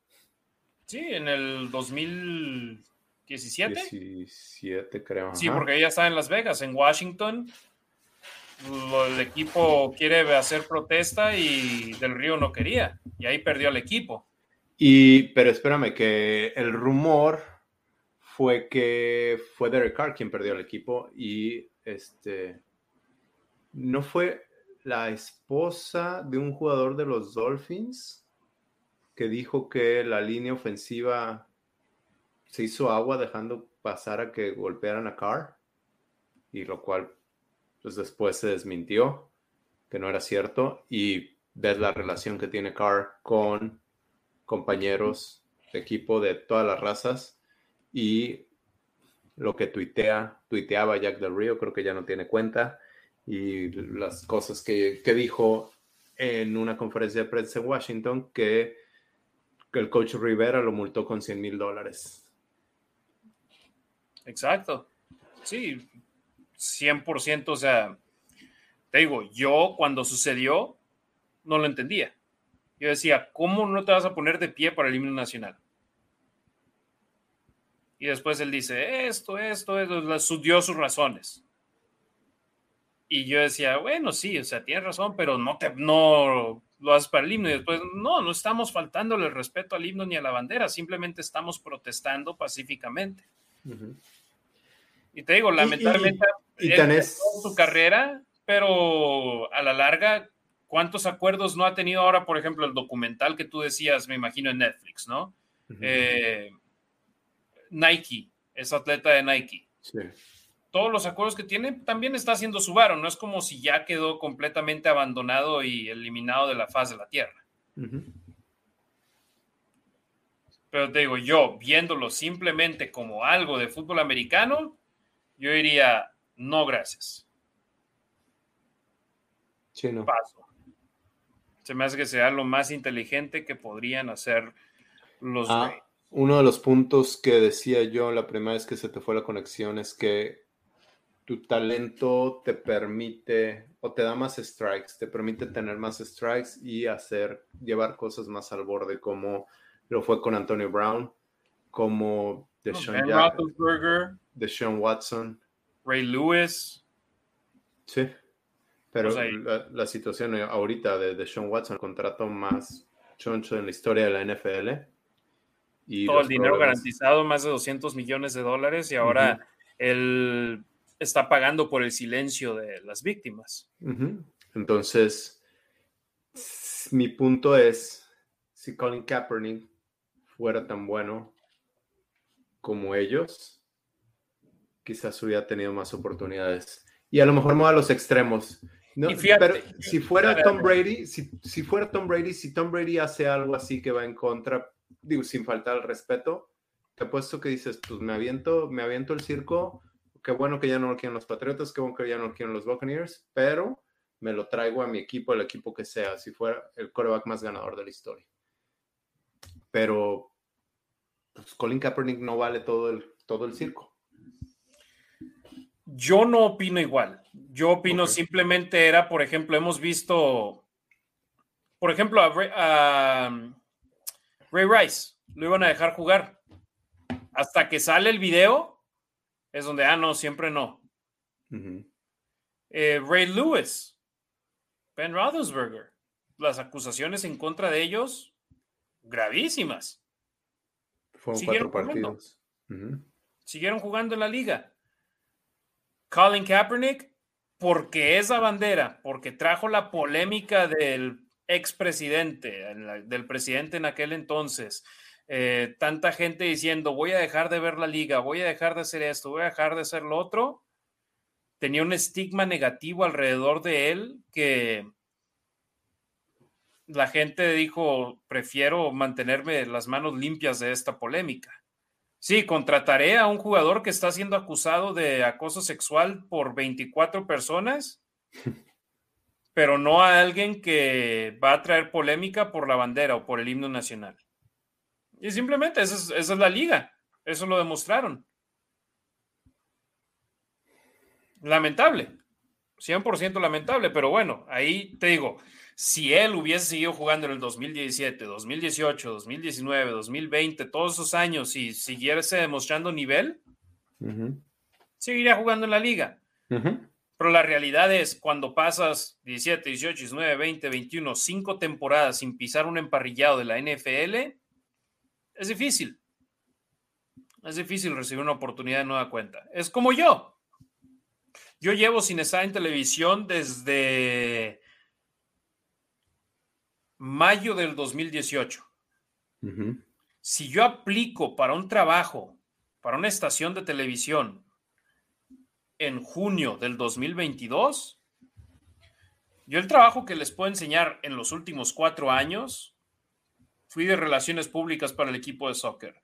Sí, en el 2000, 17. 17, creo. Sí, porque ella está en Las Vegas, en Washington. El equipo quiere hacer protesta y Del Río no quería. Y ahí perdió el equipo. Y, pero espérame, que el rumor fue que fue Derek Carr quien perdió el equipo y este no fue la esposa de un jugador de los Dolphins que dijo que la línea ofensiva se hizo agua dejando pasar a que golpearan a Carr, y lo cual pues después se desmintió que no era cierto y ves la relación que tiene Carr con compañeros de equipo de todas las razas y lo que tuitea, tuiteaba Jack Del Rio, creo que ya no tiene cuenta, y las cosas que, que dijo en una conferencia de prensa en Washington que, que el coach Rivera lo multó con 100 mil dólares. Exacto. Sí, 100%, o sea, te digo, yo cuando sucedió no lo entendía. Yo decía, ¿cómo no te vas a poner de pie para el himno nacional? Y después él dice, esto, esto, esto, dio sus razones. Y yo decía, bueno, sí, o sea, tienes razón, pero no, te, no lo haces para el himno. Y después, no, no estamos faltándole el respeto al himno ni a la bandera, simplemente estamos protestando pacíficamente. Y te digo, lamentablemente, y, su carrera, pero a la larga, ¿cuántos acuerdos no ha tenido ahora, por ejemplo, el documental que tú decías, me imagino, en Netflix, ¿no? Eh, Nike, es atleta de Nike. Sí todos los acuerdos que tiene, también está haciendo su varo. No es como si ya quedó completamente abandonado y eliminado de la faz de la Tierra. Pero te digo, yo viéndolo simplemente como algo de fútbol americano, yo diría, no, gracias. Sí, no. Paso. Se me hace que sea lo más inteligente que podrían hacer los ah, Uno de los puntos que decía yo la primera vez que se te fue la conexión es que tu talento te permite o te da más strikes, te permite tener más strikes y hacer, llevar cosas más al borde, como lo fue con Antonio Brown, como Deshaun, Deshaun Watson, Ray Lewis. Sí, pero la, situación ahorita de Deshaun Watson, el contrato más choncho en la historia de la NFL. Y Todo el dinero garantizado, más de 200 millones de dólares, y ahora el está pagando por el silencio de las víctimas. Entonces, mi punto es, si Colin Kaepernick fuera tan bueno como ellos, quizás hubiera tenido más oportunidades. Y a lo mejor no a los extremos. No, pero si fuera Tom Brady, si, si, fuera Tom Brady, si Tom Brady hace algo así que va en contra, digo, sin faltar el respeto, te apuesto que dices, pues me aviento, me aviento el circo, qué bueno que ya no lo quieren los Patriotas, qué bueno que ya no lo quieren los Buccaneers, pero me lo traigo a mi equipo, el equipo que sea, si fuera el coreback más ganador de la historia. Pero pues, Colin Kaepernick no vale todo el, todo el circo. Yo no opino igual. Yo opino simplemente era, por ejemplo, hemos visto, por ejemplo, a Ray Rice, lo iban a dejar jugar. Hasta que sale el video, es donde, ah, no, siempre no. Eh, Ray Lewis, Ben Roethlisberger, las acusaciones en contra de ellos, gravísimas. Fueron Siguieron cuatro partidos. Siguieron jugando en la liga. Colin Kaepernick, porque esa bandera, porque trajo la polémica del expresidente, del presidente en aquel entonces, eh, tanta gente diciendo voy a dejar de ver la liga, voy a dejar de hacer esto, voy a dejar de hacer lo otro, tenía un estigma negativo alrededor de él que la gente dijo, prefiero mantenerme las manos limpias de esta polémica. Sí, contrataré a un jugador que está siendo acusado de acoso sexual por 24 personas, pero no a alguien que va a traer polémica por la bandera o por el himno nacional. Y simplemente esa es, la liga. Eso lo demostraron. Lamentable. 100% lamentable, pero bueno, ahí te digo, si él hubiese seguido jugando en el 2017, 2018, 2019, 2020, todos esos años y siguiese demostrando nivel, seguiría jugando en la liga. Pero la realidad es, cuando pasas 17, 18, 19, 20, 21, cinco temporadas sin pisar un emparrillado de la NFL, es difícil. Es difícil recibir una oportunidad de nueva cuenta. Es como yo. Yo llevo sin estar en televisión desde mayo del 2018. Si yo aplico para un trabajo, para una estación de televisión, en junio del 2022, yo el trabajo que les puedo enseñar en los últimos cuatro años, fui de relaciones públicas para el equipo de soccer.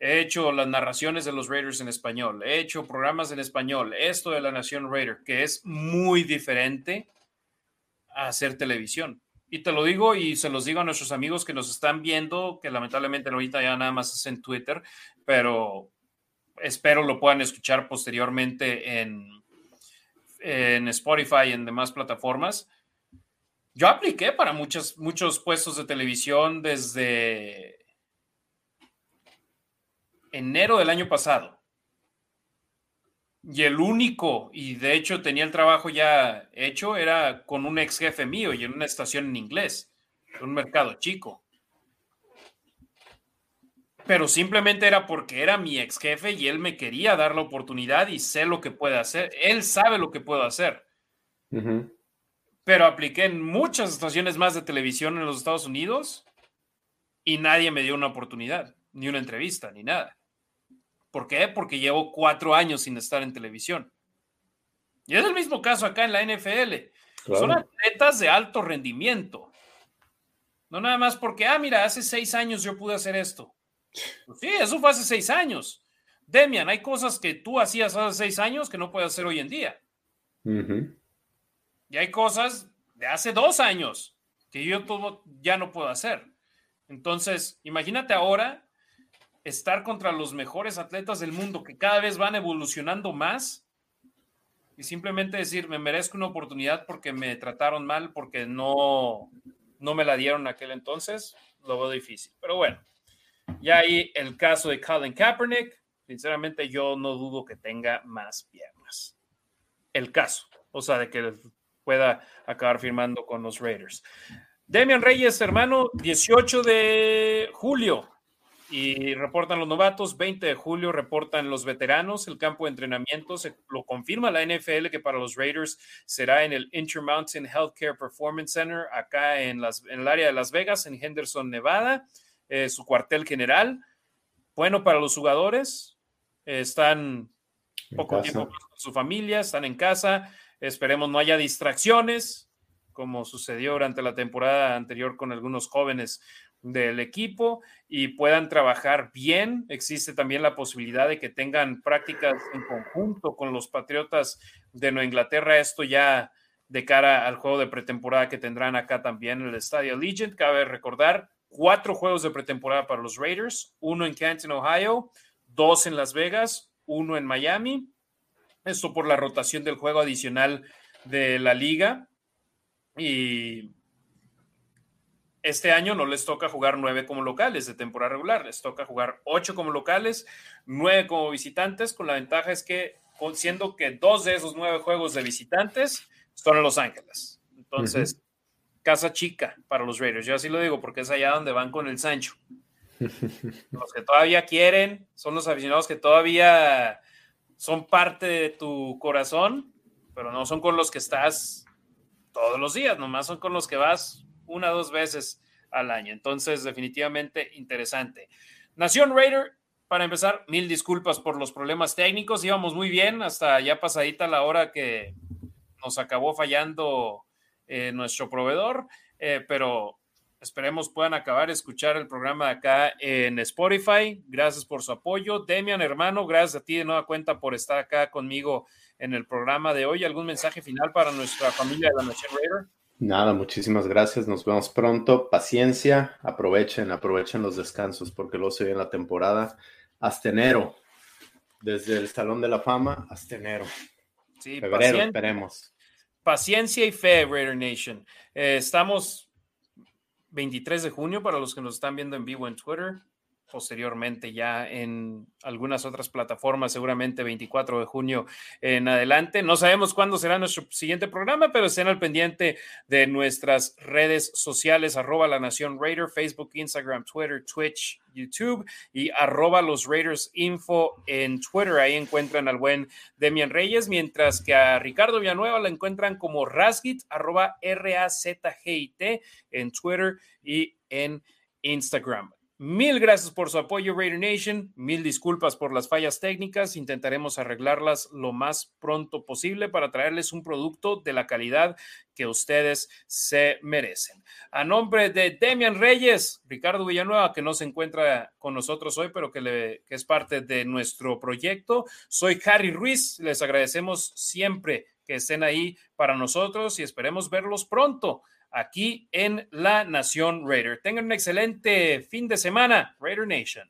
He hecho las narraciones de los Raiders en español, he hecho programas en español, esto de la Nación Raider, que es muy diferente a hacer televisión. Y te lo digo y se los digo a nuestros amigos que nos están viendo, que lamentablemente ahorita ya nada más es en Twitter, pero espero lo puedan escuchar posteriormente en, en Spotify y en demás plataformas. Yo apliqué para muchos, muchos puestos de televisión desde enero del año pasado. Y el único, y de hecho tenía el trabajo ya hecho, era con un ex jefe mío y en una estación en inglés, en un mercado chico pero simplemente era porque era mi ex jefe y él me quería dar la oportunidad y sé lo que puede hacer. Él sabe lo que puedo hacer. Pero apliqué en muchas estaciones más de televisión en los Estados Unidos y nadie me dio una oportunidad, ni una entrevista, ni nada. ¿Por qué? Porque llevo cuatro años sin estar en televisión. Y es el mismo caso acá en la NFL. Son atletas de alto rendimiento. No nada más porque, ah, mira, hace seis años yo pude hacer esto. Pues sí, eso fue hace seis años. Demian, hay cosas que tú hacías hace seis años que no puedes hacer hoy en día. Y hay cosas de hace dos años que yo todo ya no puedo hacer. Entonces, imagínate ahora estar contra los mejores atletas del mundo que cada vez van evolucionando más y simplemente decir, me merezco una oportunidad porque me trataron mal, porque no, no me la dieron aquel entonces, lo veo difícil. Pero bueno, y ahí el caso de Colin Kaepernick, sinceramente yo no dudo que tenga más piernas. El caso, o sea, de que pueda acabar firmando con los Raiders. Demian Reyes, hermano, 18 de julio y reportan los novatos, 20 de julio reportan los veteranos, el campo de entrenamiento se lo confirma la NFL que para los Raiders será en el Intermountain Healthcare Performance Center acá en, las, en el área de Las Vegas, en Henderson, Nevada. Eh, su cuartel general. Bueno para los jugadores, están poco tiempo con su familia, están en casa. Esperemos no haya distracciones, como sucedió durante la temporada anterior con algunos jóvenes del equipo y puedan trabajar bien. Existe también la posibilidad de que tengan prácticas en conjunto con los Patriotas de Nueva Inglaterra. Esto ya de cara al juego de pretemporada que tendrán acá también en el Estadio Legend. Cabe recordar, cuatro juegos de pretemporada para los Raiders, uno en Canton, Ohio, dos en Las Vegas, uno en Miami. Esto por la rotación del juego adicional de la liga. Y este año no les toca jugar nueve como locales de temporada regular, les toca jugar ocho como locales, nueve como visitantes, con la ventaja es que, siendo que dos de esos nueve juegos de visitantes son en Los Ángeles. Entonces, casa chica para los Raiders. Yo así lo digo porque es allá donde van con el Sancho. Los que todavía quieren son los aficionados que todavía son parte de tu corazón, pero no son con los que estás todos los días, nomás son con los que vas una o dos veces al año. Entonces, definitivamente interesante. Nación Raider, para empezar, mil disculpas por los problemas técnicos. Íbamos muy bien hasta ya pasadita la hora que nos acabó fallando eh, nuestro proveedor, eh, pero esperemos puedan acabar de escuchar el programa acá en Spotify. Gracias por su apoyo. Demian, hermano, gracias a ti de nueva cuenta por estar acá conmigo en el programa de hoy. ¿Algún mensaje final para nuestra familia de la Nación Raider? Nada, muchísimas gracias. Nos vemos pronto. Paciencia, aprovechen, aprovechen los descansos porque luego se viene la temporada hasta enero. Desde el Salón de la Fama hasta enero. Sí, Febrero, esperemos paciencia y fe, Raider Nation. Eh, estamos 23 de junio para los que nos están viendo en vivo en Twitter posteriormente ya en algunas otras plataformas, seguramente 24 de junio en adelante. No sabemos cuándo será nuestro siguiente programa, pero estén al pendiente de nuestras redes sociales, arroba la Nación Raider, Facebook, Instagram, Twitter, Twitch, YouTube y arroba los Raiders Info en Twitter. Ahí encuentran al buen Demian Reyes, mientras que a Ricardo Villanueva la encuentran como Rasgit, arroba R-A-Z-G-I-T en Twitter y en Instagram. Mil gracias por su apoyo, Raider Nation. Mil disculpas por las fallas técnicas. Intentaremos arreglarlas lo más pronto posible para traerles un producto de la calidad que ustedes se merecen. A nombre de Demian Reyes, Ricardo Villanueva, que no se encuentra con nosotros hoy, pero que, es parte de nuestro proyecto, soy Harry Ruiz. Les agradecemos siempre que estén ahí para nosotros y esperemos verlos pronto aquí en la Nación Raider. Tengan un excelente fin de semana, Raider Nation.